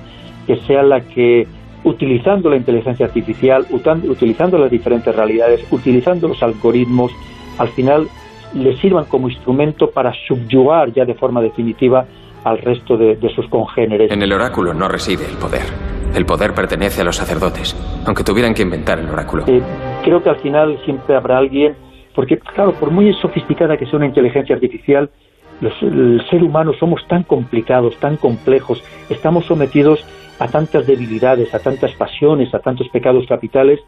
que sea la que, utilizando la inteligencia artificial, utilizando las diferentes realidades, utilizando los algoritmos, al final le sirvan como instrumento para subyugar ya de forma definitiva al resto de, sus congéneres. En el oráculo no reside el poder. El poder pertenece a los sacerdotes, aunque tuvieran que inventar el oráculo. Eh, creo que al final siempre habrá alguien, porque claro, por muy sofisticada que sea una inteligencia artificial, los, el ser humano somos tan complicados, tan complejos, estamos sometidos a tantas debilidades, a tantas pasiones, a tantos pecados capitales,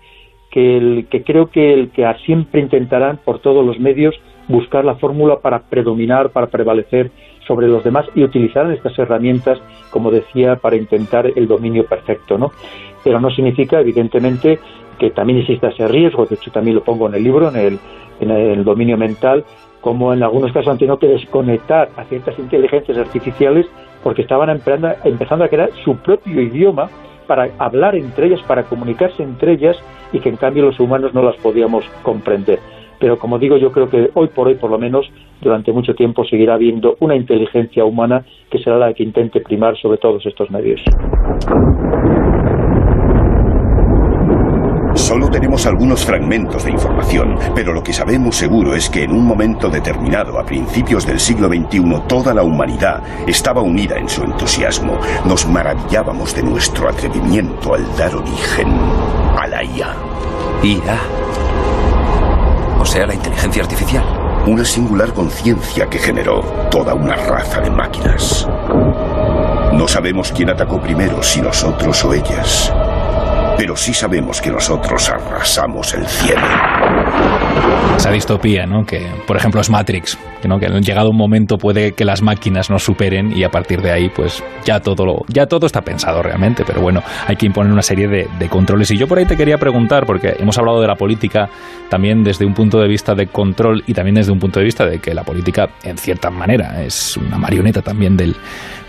que, el, que creo que, el, que siempre intentarán por todos los medios buscar la fórmula para predominar, para prevalecer sobre los demás y utilizar estas herramientas, como decía, para intentar el dominio perfecto, ¿no? Pero no significa, evidentemente, que también exista ese riesgo, de hecho también lo pongo en el libro, en el, en el dominio mental, como en algunos casos han tenido que desconectar a ciertas inteligencias artificiales porque estaban empezando a crear su propio idioma para hablar entre ellas, para comunicarse entre ellas y que en cambio los humanos no las podíamos comprender pero como digo, yo creo que hoy por hoy, por lo menos, durante mucho tiempo seguirá habiendo una inteligencia humana que será la que intente primar sobre todos estos medios. Solo tenemos algunos fragmentos de información, pero lo que sabemos seguro es que en un momento determinado, a principios del siglo XXI, toda la humanidad estaba unida en su entusiasmo. Nos maravillábamos de nuestro atrevimiento al dar origen a la IA. IA sea la inteligencia artificial. Una singular conciencia que generó toda una raza de máquinas. No sabemos quién atacó primero, si nosotros o ellas. Pero sí sabemos que nosotros arrasamos el cielo. Esa distopía, ¿no? Que, por ejemplo, es Matrix, ¿no? que llegado un momento puede que las máquinas nos superen y a partir de ahí, pues ya todo, lo, ya todo está pensado realmente, pero bueno, hay que imponer una serie de, de controles. Y yo por ahí te quería preguntar, porque hemos hablado de la política también desde un punto de vista de control y también desde un punto de vista de que la política, en cierta manera, es una marioneta también del,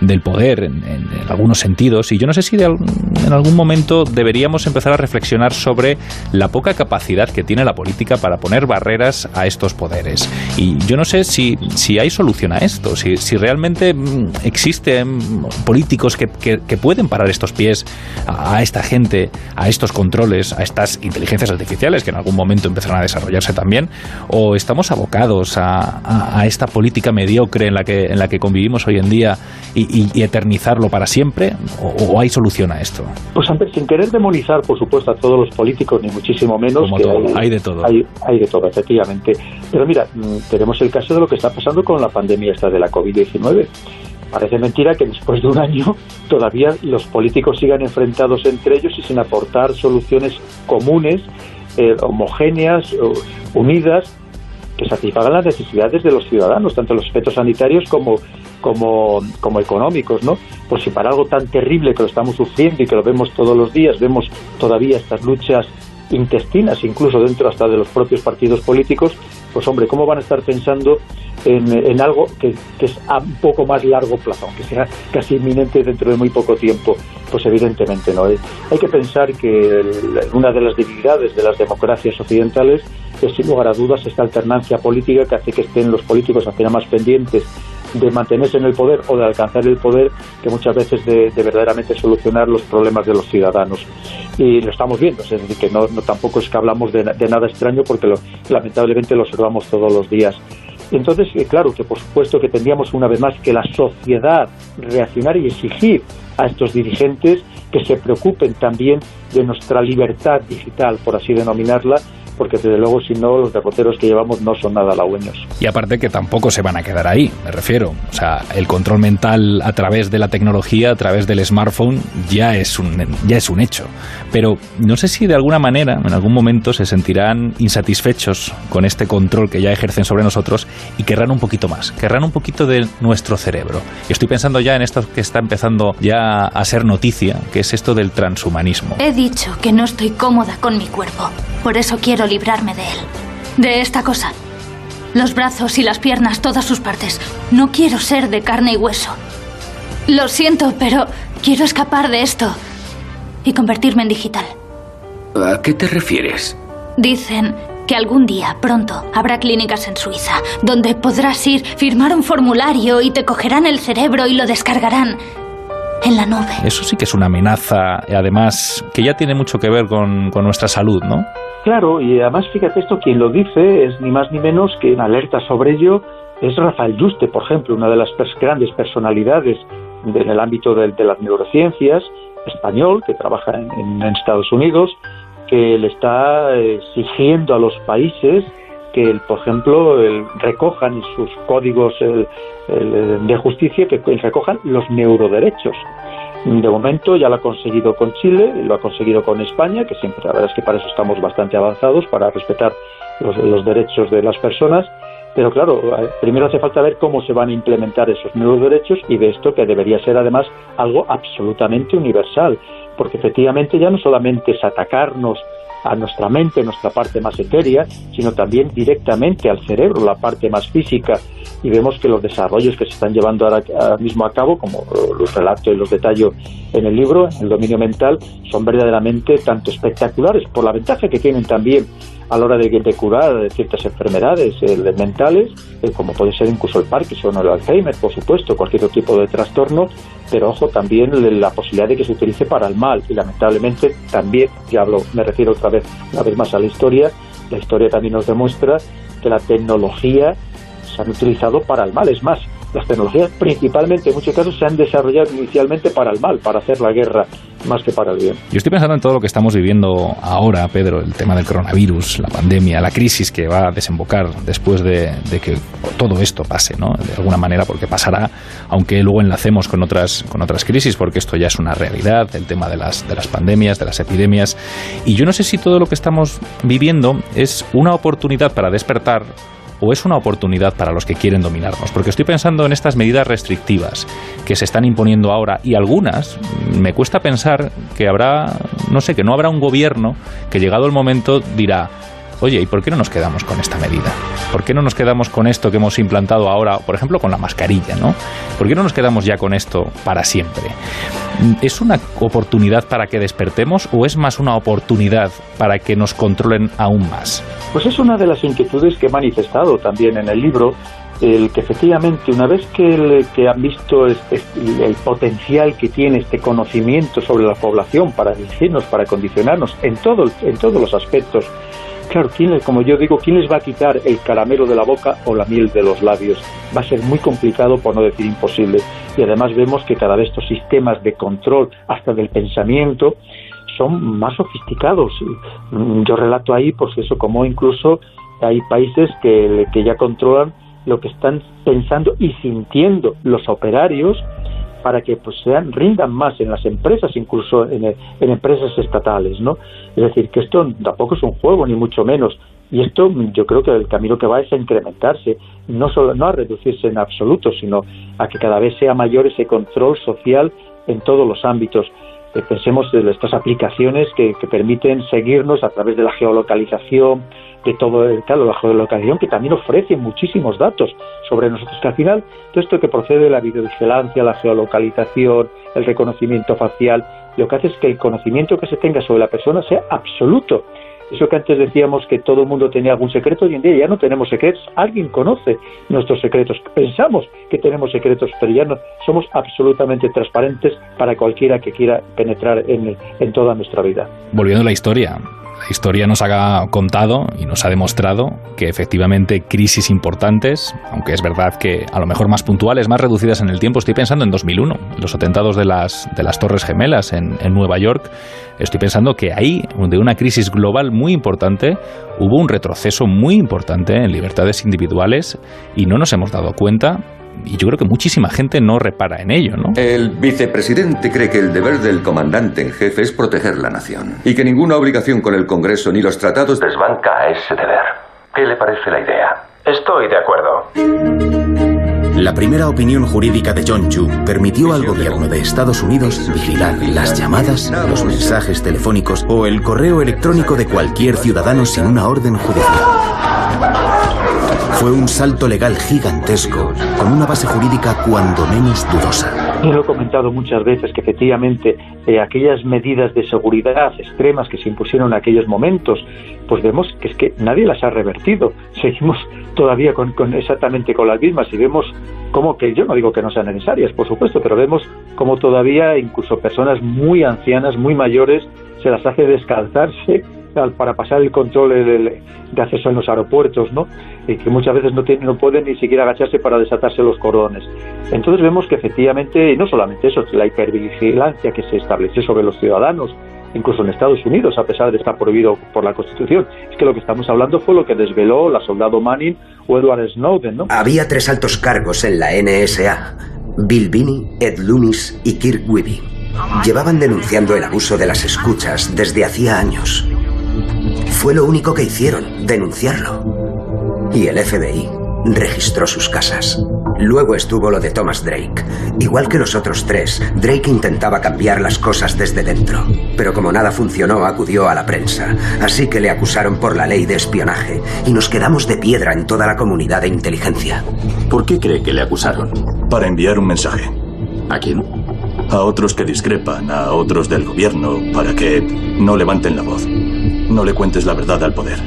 del poder en, algunos sentidos. Y yo no sé si en algún momento deberíamos empezar a reflexionar sobre la poca capacidad que tiene la política para poner barreras a estos poderes. Y yo no sé si, si hay solución a esto, si, si realmente mm, existen políticos que, que, pueden parar estos pies a, esta gente, a estos controles, a estas inteligencias artificiales que en algún momento empezarán a desarrollarse también, o estamos abocados a, a, esta política mediocre en la que, en la que convivimos hoy en día y, y, eternizarlo para siempre? O, hay solución a esto? Pues antes, sin querer demonizar, por supuesto, a todos los políticos, ni muchísimo menos. que hay, de todo. Hay, hay, de efectivamente. Pero mira, mm, tenemos el caso de lo que está pasando con la pandemia esta de la COVID-19. Parece mentira que después de un año todavía los políticos sigan enfrentados entre ellos y sin aportar soluciones comunes, eh, homogéneas, unidas, que satisfagan las necesidades de los ciudadanos, tanto los aspectos sanitarios como, como, como económicos, ¿no? Pues si para algo tan terrible que lo estamos sufriendo y que lo vemos todos los días, vemos todavía estas luchas intestinas, incluso dentro hasta de los propios partidos políticos, pues hombre, ¿cómo van a estar pensando en, algo que, es a un poco más largo plazo, aunque sea casi inminente dentro de muy poco tiempo? Pues evidentemente no. ¿eh? Hay que pensar que una de las debilidades de las democracias occidentales es sin lugar a dudas esta alternancia política que hace que estén los políticos al más pendientes de mantenerse en el poder o de alcanzar el poder que muchas veces de, verdaderamente solucionar los problemas de los ciudadanos. Y lo estamos viendo, es decir, que no, tampoco es que hablamos de, nada extraño porque lamentablemente lo observamos todos los días. Entonces, eh, claro que por supuesto que tendríamos una vez más que la sociedad reaccionar y exigir a estos dirigentes que se preocupen también de nuestra libertad digital, por así denominarla, porque desde luego si no los derroteros que llevamos no son nada halagüeños. Y aparte que tampoco se van a quedar ahí, me refiero. O sea, el control mental a través de la tecnología, a través del smartphone, ya es un, ya es un hecho. Pero no sé si de alguna manera, en algún momento, se sentirán insatisfechos con este control que ya ejercen sobre nosotros y querrán un poquito más, querrán un poquito de nuestro cerebro. Y estoy pensando ya en esto que está empezando ya a ser noticia, que es esto del transhumanismo. He dicho que no estoy cómoda con mi cuerpo. Por eso quiero librarme de él. De esta cosa. Los brazos y las piernas, todas sus partes. No quiero ser de carne y hueso. Lo siento, pero quiero escapar de esto y convertirme en digital. ¿A qué te refieres? Dicen que algún día, pronto, habrá clínicas en Suiza donde podrás ir, firmar un formulario y te cogerán el cerebro y lo descargarán en la nube. Eso sí que es una amenaza, además, que ya tiene mucho que ver con, con nuestra salud, ¿no? Claro, y además fíjate esto, quien lo dice es ni más ni menos que en alerta sobre ello es Rafael Juste, por ejemplo, una de las grandes personalidades en el ámbito de, las neurociencias, español, que trabaja en, Estados Unidos, que le está eh, exigiendo a los países que, por ejemplo, recojan sus códigos de justicia, que recojan los neuroderechos. De momento ya lo ha conseguido con Chile, lo ha conseguido con España, que siempre la verdad es que para eso estamos bastante avanzados, para respetar los, derechos de las personas. Pero claro, eh, primero hace falta ver cómo se van a implementar esos nuevos derechos y de esto que debería ser además algo absolutamente universal, porque efectivamente ya no solamente es atacarnos a nuestra mente, nuestra parte más etérea, sino también directamente al cerebro, la parte más física. Y vemos que los desarrollos que se están llevando ahora, mismo a cabo, como los relatos y los detalles en el libro, en el dominio mental, son verdaderamente tanto espectaculares por la ventaja que tienen también a la hora de, curar ciertas enfermedades eh, mentales, eh, como puede ser incluso el Parkinson o el Alzheimer, por supuesto, cualquier otro tipo de trastorno, pero ojo, también la posibilidad de que se utilice para el mal. Y lamentablemente también, ya hablo, me refiero otra vez, una vez más a la historia, la historia también nos demuestra que la tecnología se han utilizado para el mal, es más, las tecnologías principalmente en muchos casos se han desarrollado inicialmente para el mal, para hacer la guerra, más que para el bien. Yo estoy pensando en todo lo que estamos viviendo ahora, Pedro, el tema del coronavirus, la pandemia, la crisis que va a desembocar después de, que todo esto pase, ¿no? De alguna manera, porque pasará, aunque luego enlacemos con otras, con otras crisis, porque esto ya es una realidad, el tema de las, de las pandemias, de las epidemias. Y yo no sé si todo lo que estamos viviendo es una oportunidad para despertar o es una oportunidad para los que quieren dominarnos? Porque estoy pensando en estas medidas restrictivas que se están imponiendo ahora y algunas me cuesta pensar que habrá, no sé, que no habrá un gobierno que llegado el momento dirá, oye, ¿y por qué no nos quedamos con esta medida? ¿Por qué no nos quedamos con esto que hemos implantado ahora, por ejemplo, con la mascarilla, ¿no? ¿Por qué no nos quedamos ya con esto para siempre? ¿Es una oportunidad para que despertemos o es más una oportunidad para que nos controlen aún más? Pues es una de las inquietudes que he manifestado también en el libro, el que efectivamente una vez que, que han visto el, el, potencial que tiene este conocimiento sobre la población para dirigirnos, para condicionarnos en, todo, en todos los aspectos, Claro, ¿quién, como yo digo, ¿quién les va a quitar el caramelo de la boca o la miel de los labios? Va a ser muy complicado, por no decir imposible. Y además vemos que cada vez estos sistemas de control, hasta del pensamiento, son más sofisticados. Yo relato ahí, pues eso, como incluso hay países que, que ya controlan lo que están pensando y sintiendo los operarios para que pues sean rindan más en las empresas, incluso en, empresas estatales, ¿no? Es decir, que esto tampoco es un juego ni mucho menos. Y esto yo creo que el camino que va es a incrementarse, no solo no a reducirse en absoluto, sino a que cada vez sea mayor ese control social en todos los ámbitos. Pensemos en estas aplicaciones que, que permiten seguirnos a través de la geolocalización, de todo el claro, la geolocalización que también ofrece muchísimos datos sobre nosotros, que al final todo esto que procede de la videovigilancia, la geolocalización, el reconocimiento facial, lo que hace es que el conocimiento que se tenga sobre la persona sea absoluto. Eso que antes decíamos que todo el mundo tenía algún secreto, hoy en día ya no tenemos secretos. Alguien conoce nuestros secretos. Pensamos que tenemos secretos, pero ya no somos absolutamente transparentes para cualquiera que quiera penetrar en, en toda nuestra vida. Volviendo a la historia, la historia nos ha contado y nos ha demostrado que efectivamente crisis importantes, aunque es verdad que a lo mejor más puntuales, más reducidas en el tiempo, estoy pensando en 2001, los atentados de las, de las Torres Gemelas en, en Nueva York, estoy pensando que ahí, de una crisis global muy importante, hubo un retroceso muy importante en libertades individuales y no nos hemos dado cuenta y yo creo que muchísima gente no repara en ello, ¿no? El vicepresidente cree que el deber del comandante en jefe es proteger la nación y que ninguna obligación con el Congreso ni los tratados desbanca a ese deber. ¿Qué le parece la idea? Estoy de acuerdo. La primera opinión jurídica de John Yu permitió al gobierno de Estados Unidos vigilar las llamadas, los mensajes telefónicos o el correo electrónico de cualquier ciudadano sin una orden judicial. Fue un salto legal gigantesco, con una base jurídica cuando menos dudosa. Yo lo he comentado muchas veces que efectivamente eh, aquellas medidas de seguridad extremas que se impusieron en aquellos momentos, pues vemos que es que nadie las ha revertido. Seguimos todavía con, con exactamente con las mismas y vemos como que yo no digo que no sean necesarias, por supuesto, pero vemos como todavía incluso personas muy ancianas, muy mayores, se las hace descalzarse para pasar el control de, acceso en los aeropuertos, ¿no? Y que muchas veces no, tienen, no pueden ni siquiera agacharse para desatarse los cordones. Entonces vemos que efectivamente, y no solamente eso, la hipervigilancia que se establece sobre los ciudadanos, incluso en Estados Unidos, a pesar de estar prohibido por la Constitución. Es que lo que estamos hablando fue lo que desveló la soldado Manning o Edward Snowden, ¿no? Había tres altos cargos en la NSA. Bill Binney, Ed Loomis y Kirk Wiebe. Llevaban denunciando el abuso de las escuchas desde hacía años. Fue lo único que hicieron, denunciarlo. Y el FBI registró sus casas. Luego estuvo lo de Thomas Drake. Igual que los otros tres, Drake intentaba cambiar las cosas desde dentro. Pero como nada funcionó, acudió a la prensa. Así que le acusaron por la ley de espionaje. Y nos quedamos de piedra en toda la comunidad de inteligencia. ¿Por qué cree que le acusaron? Para enviar un mensaje. ¿A quién? A otros que discrepan, a otros del gobierno, para que no levanten la voz. No le cuentes la verdad al poder.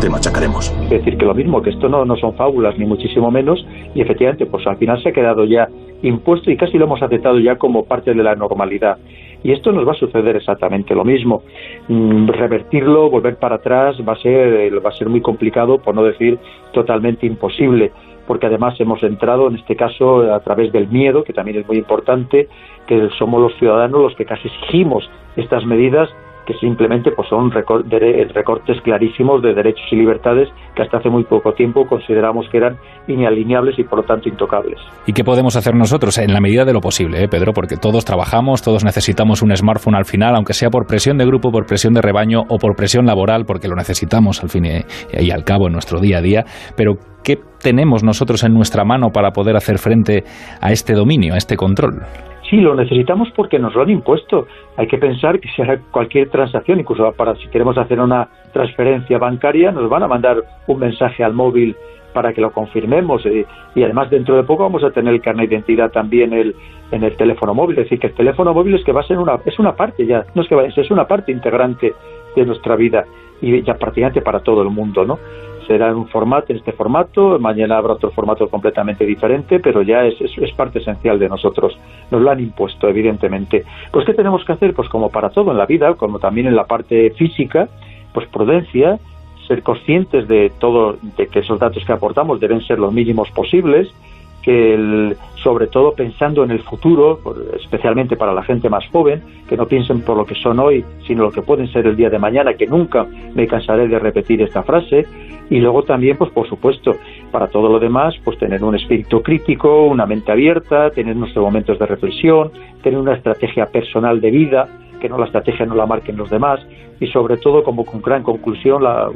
Te machacaremos. Es decir, que lo mismo, que esto no, no son fábulas, ni muchísimo menos, y efectivamente, pues al final se ha quedado ya impuesto y casi lo hemos aceptado ya como parte de la normalidad. Y esto nos va a suceder exactamente lo mismo. Mm, revertirlo, volver para atrás, va a ser, va a ser muy complicado, por no decir totalmente imposible porque además hemos entrado en este caso a través del miedo, que también es muy importante, que somos los ciudadanos los que casi exigimos estas medidas que simplemente pues son recortes clarísimos de derechos y libertades que hasta hace muy poco tiempo consideramos que eran inalineables y por lo tanto intocables. ¿Y qué podemos hacer nosotros? En la medida de lo posible, ¿eh, Pedro, porque todos trabajamos, todos necesitamos un smartphone al final, aunque sea por presión de grupo, por presión de rebaño o por presión laboral, porque lo necesitamos al fin y al cabo en nuestro día a día, pero ¿qué tenemos nosotros en nuestra mano para poder hacer frente a este dominio, a este control? Sí, lo necesitamos porque nos lo han impuesto. Hay que pensar que si cualquier transacción, incluso para si queremos hacer una transferencia bancaria, nos van a mandar un mensaje al móvil para que lo confirmemos eh, y además dentro de poco vamos a tener el carnet de identidad también el, en el teléfono móvil, es decir, que el teléfono móvil es que va a ser una es una parte ya, no es que vaya, es una parte integrante de nuestra vida y ya prácticamente para todo el mundo, ¿no? Será un formato, este formato, mañana habrá otro formato completamente diferente, pero ya es, es, parte esencial de nosotros. Nos lo han impuesto, evidentemente. Pues, ¿qué tenemos que hacer? Pues como para todo en la vida, como también en la parte física, pues prudencia, ser conscientes de todo, de que esos datos que aportamos deben ser los mínimos posibles, que el, sobre todo pensando en el futuro, especialmente para la gente más joven, que no piensen por lo que son hoy, sino lo que pueden ser el día de mañana, que nunca me cansaré de repetir esta frase, y luego también, pues por supuesto, para todo lo demás, pues tener un espíritu crítico, una mente abierta, tener nuestros momentos de reflexión, tener una estrategia personal de vida, que no la estrategia no la marquen los demás, y sobre todo, como con gran conclusión, la,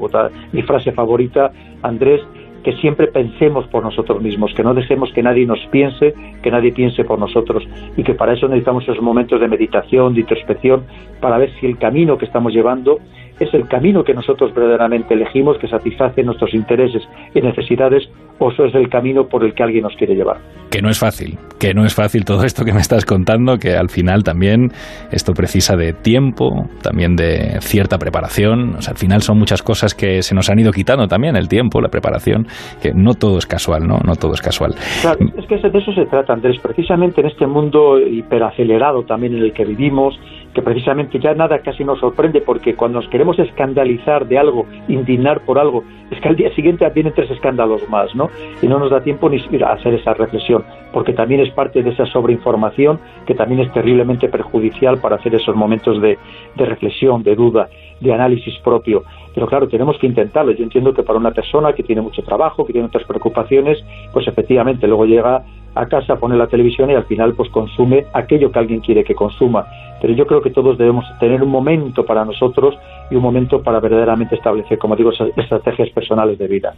mi frase favorita, Andrés, que siempre pensemos por nosotros mismos, que no dejemos que nadie nos piense, que nadie piense por nosotros y que para eso necesitamos esos momentos de meditación, de introspección, para ver si el camino que estamos llevando es el camino que nosotros verdaderamente elegimos, que satisface nuestros intereses y necesidades, o eso es el camino por el que alguien nos quiere llevar. Que no es fácil, que no es fácil todo esto que me estás contando, que al final también esto precisa de tiempo, también de cierta preparación. O sea, al final son muchas cosas que se nos han ido quitando también, el tiempo, la preparación, que no todo es casual, ¿no? No todo es casual. Claro, es que de eso se trata, Andrés, precisamente en este mundo hiperacelerado también en el que vivimos, que precisamente ya nada casi nos sorprende porque cuando nos queremos escandalizar de algo, indignar por algo, es que al día siguiente vienen tres escándalos más, ¿no? Y no nos da tiempo ni a hacer esa reflexión, porque también es parte de esa sobreinformación que también es terriblemente perjudicial para hacer esos momentos de, de reflexión, de duda, de análisis propio. Pero claro, tenemos que intentarlo. Yo entiendo que para una persona que tiene mucho trabajo, que tiene otras preocupaciones, pues efectivamente luego llega a casa, pone la televisión y al final pues consume aquello que alguien quiere que consuma. Pero yo creo que todos debemos tener un momento para nosotros y un momento para verdaderamente establecer, como digo, esas estrategias personales de vida.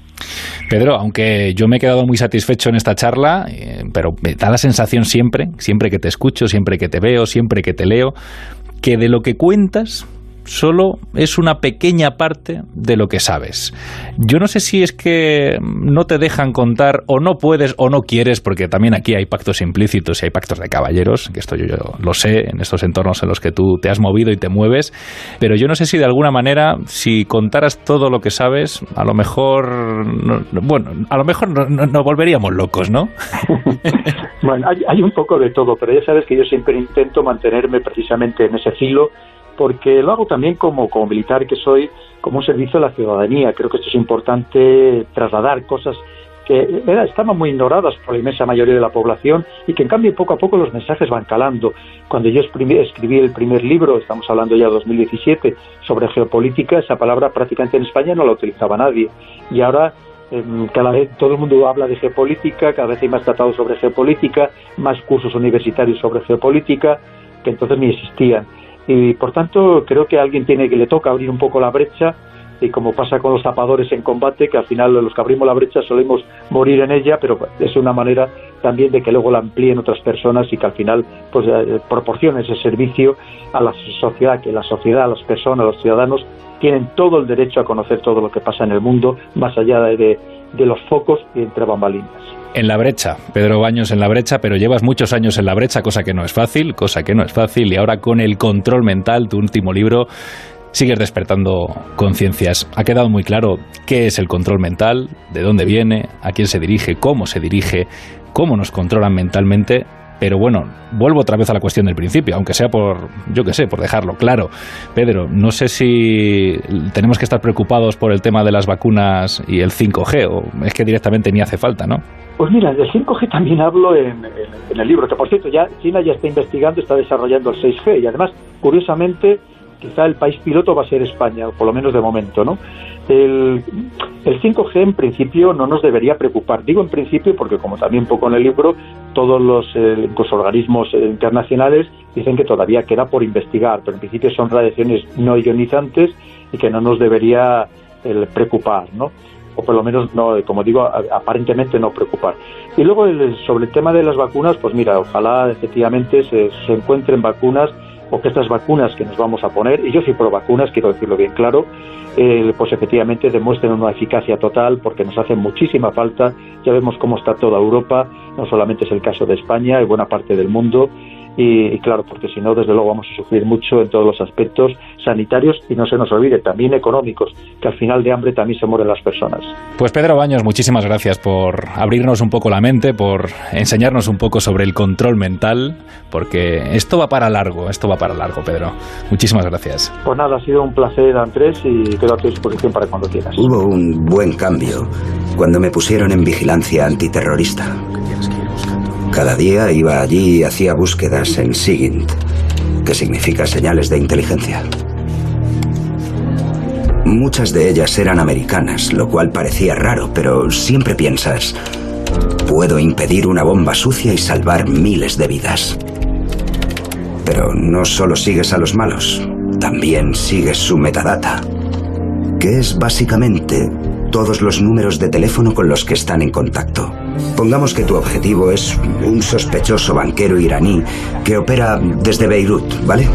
Pedro, aunque yo me he quedado muy satisfecho en esta charla, eh, pero me da la sensación siempre, siempre que te escucho, siempre que te veo, siempre que te leo, que de lo que cuentas solo es una pequeña parte de lo que sabes. Yo no sé si es que no te dejan contar o no puedes o no quieres, porque también aquí hay pactos implícitos y hay pactos de caballeros, que esto yo, lo sé en estos entornos en los que tú te has movido y te mueves, pero yo no sé si de alguna manera, si contaras todo lo que sabes, a lo mejor, bueno, a lo mejor nos volveríamos locos, ¿no? bueno, hay, hay un poco de todo, pero ya sabes que yo siempre intento mantenerme precisamente en ese filo porque lo hago también como, como militar que soy, como un servicio a la ciudadanía. Creo que esto es importante trasladar cosas que estaban muy ignoradas por la inmensa mayoría de la población y que en cambio poco a poco los mensajes van calando. Cuando yo escribí, el primer libro, estamos hablando ya de 2017, sobre geopolítica, esa palabra prácticamente en España no la utilizaba nadie. Y ahora em, cada vez todo el mundo habla de geopolítica, cada vez hay más tratados sobre geopolítica, más cursos universitarios sobre geopolítica que entonces ni existían y por tanto creo que a alguien tiene que le toca abrir un poco la brecha y como pasa con los zapadores en combate, que al final los que abrimos la brecha solemos morir en ella, pero es una manera también de que luego la amplíen otras personas y que al final pues eh, proporcione ese servicio a la sociedad, que la sociedad, las personas, los ciudadanos tienen todo el derecho a conocer todo lo que pasa en el mundo, más allá de, de los focos y entre bambalinas en la brecha, Pedro Baños en la brecha, pero llevas muchos años en la brecha, cosa que no es fácil, cosa que no es fácil, y ahora con el control mental, tu último libro, sigues despertando conciencias. Ha quedado muy claro qué es el control mental, de dónde viene, a quién se dirige, cómo se dirige, cómo nos controlan mentalmente pero bueno, vuelvo otra vez a la cuestión del principio, aunque sea por, yo qué sé, por dejarlo claro. Pedro, no sé si tenemos que estar preocupados por el tema de las vacunas y el 5G, o es que directamente ni hace falta, ¿no? Pues mira, del 5G también hablo en, el libro, que por cierto, ya China ya está investigando, está desarrollando el 6G, y además, curiosamente, quizá el país piloto va a ser España, por lo menos de momento, ¿no? El, 5G en principio no nos debería preocupar. Digo en principio porque, como también poco en el libro, todos los, eh, organismos eh, internacionales dicen que todavía queda por investigar, pero en principio son radiaciones no ionizantes y que no nos debería preocupar, ¿no? O por lo menos, no, como digo, aparentemente no preocupar. Y luego sobre el tema de las vacunas, pues mira, ojalá efectivamente se, se encuentren vacunas o que estas vacunas que nos vamos a poner, y yo soy pro vacunas, quiero decirlo bien claro, eh, pues efectivamente demuestren una eficacia total porque nos hace muchísima falta. Ya vemos cómo está toda Europa, no solamente es el caso de España y buena parte del mundo, y, claro, porque si no, desde luego vamos a sufrir mucho en todos los aspectos sanitarios y no se nos olvide, también económicos, que al final de hambre también se mueren las personas. Pues Pedro Baños, muchísimas gracias por abrirnos un poco la mente, por enseñarnos un poco sobre el control mental, porque esto va para largo, esto va para largo, Pedro. Muchísimas gracias. Pues nada, ha sido un placer, Andrés, y quedo a tu disposición para cuando quieras. Hubo un buen cambio cuando me pusieron en vigilancia antiterrorista. Cada día iba allí y hacía búsquedas en SIGINT, que significa señales de inteligencia. Muchas de ellas eran americanas, lo cual parecía raro, pero siempre piensas, puedo impedir una bomba sucia y salvar miles de vidas. Pero no solo sigues a los malos, también sigues su metadata, que es básicamente todos los números de teléfono con los que están en contacto. Pongamos que tu objetivo es un sospechoso banquero iraní que opera desde Beirut, ¿vale?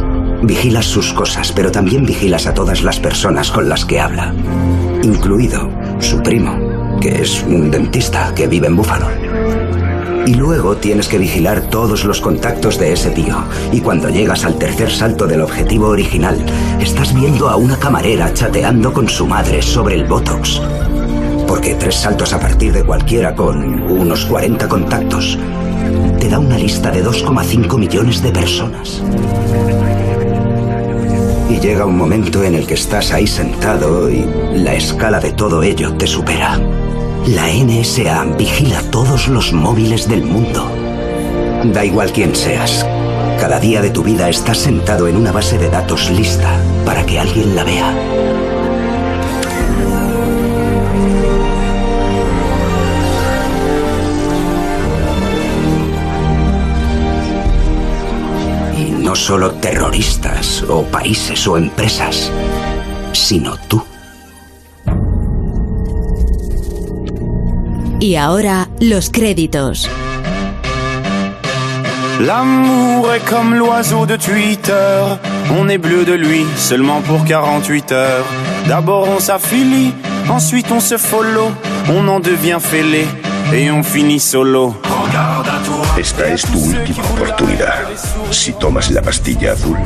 Vigilas sus cosas, pero también vigilas a todas las personas con las que habla, incluido su primo, que es un dentista que vive en Búfalo. Y luego tienes que vigilar todos los contactos de ese tío. Y cuando llegas al tercer salto del objetivo original, estás viendo a una camarera chateando con su madre sobre el Botox. Porque tres saltos a partir de cualquiera con unos 40 contactos te da una lista de 2,5 millones de personas. Y llega un momento en el que estás ahí sentado y la escala de todo ello te supera. La NSA vigila todos los móviles del mundo. Da igual quién seas. Cada día de tu vida estás sentado en una base de datos lista para que alguien la vea. Solo terroristas o países o empresas, sino tú. Y ahora, los créditos. L'amour est comme l'oiseau de Twitter. On est bleu de lui seulement pour 48 heures. D'abord on s'affilie, ensuite on se follow. On en devient fêlé et on finit solo. Esta es tu última oportunidad. Si tomas la pastilla azul,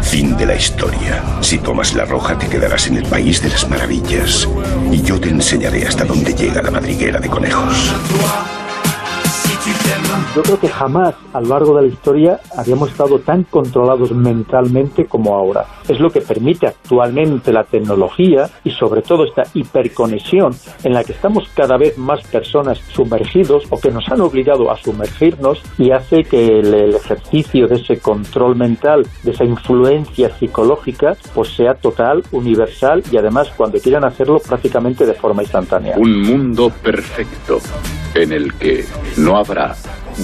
fin de la historia. Si tomas la roja, te quedarás en el país de las maravillas. Y yo te enseñaré hasta dónde llega la madriguera de conejos. Yo creo que jamás a lo largo de la historia habíamos estado tan controlados mentalmente como ahora. Es lo que permite actualmente la tecnología y sobre todo esta hiperconexión en la que estamos cada vez más personas sumergidos o que nos han obligado a sumergirnos y hace que el, el ejercicio de ese control mental, de esa influencia psicológica, pues sea total, universal y además cuando quieran hacerlo prácticamente de forma instantánea. Un mundo perfecto en el que no habrá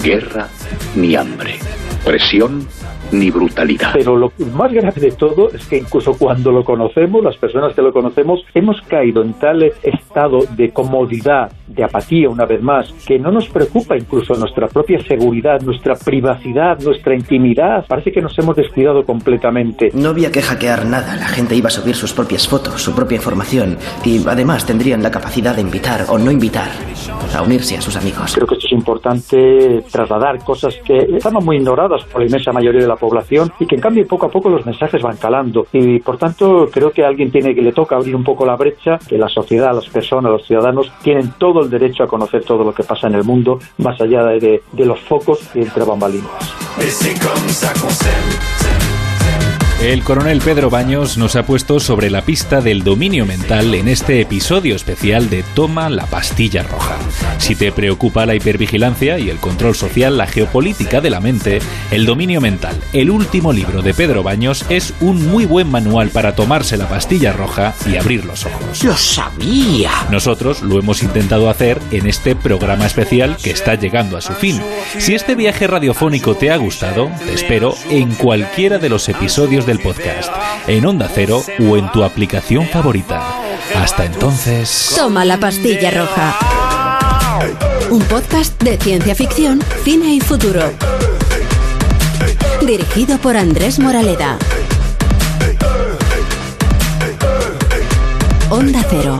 guerra ni hambre, presión ni brutalidad. Pero lo más grave de todo es que incluso cuando lo conocemos, las personas que lo conocemos, hemos caído en tal estado de comodidad, de apatía una vez más, que no nos preocupa incluso nuestra propia seguridad, nuestra privacidad, nuestra intimidad. Parece que nos hemos descuidado completamente. No había que hackear nada, la gente iba a subir sus propias fotos, su propia información y además tendrían la capacidad de invitar o no invitar a unirse a sus amigos. Creo que esto es importante trasladar cosas que estaban muy ignoradas por la inmensa mayoría de la población y que en cambio poco a poco los mensajes van calando y por tanto creo que a alguien tiene que le toca abrir un poco la brecha que la sociedad, las personas, los ciudadanos tienen todo el derecho a conocer todo lo que pasa en el mundo más allá de, de los focos y entre bambalinas. El coronel Pedro Baños nos ha puesto sobre la pista del dominio mental en este episodio especial de Toma la pastilla roja. Si te preocupa la hipervigilancia y el control social, la geopolítica de la mente, El dominio mental, el último libro de Pedro Baños, es un muy buen manual para tomarse la pastilla roja y abrir los ojos. ¡Lo sabía! Nosotros lo hemos intentado hacer en este programa especial que está llegando a su fin. Si este viaje radiofónico te ha gustado, te espero en cualquiera de los episodios del podcast, en Onda Cero o en tu aplicación favorita. Hasta entonces... Toma la pastilla roja. Un podcast de ciencia ficción, cine y futuro. Dirigido por Andrés Moraleda. Onda Cero.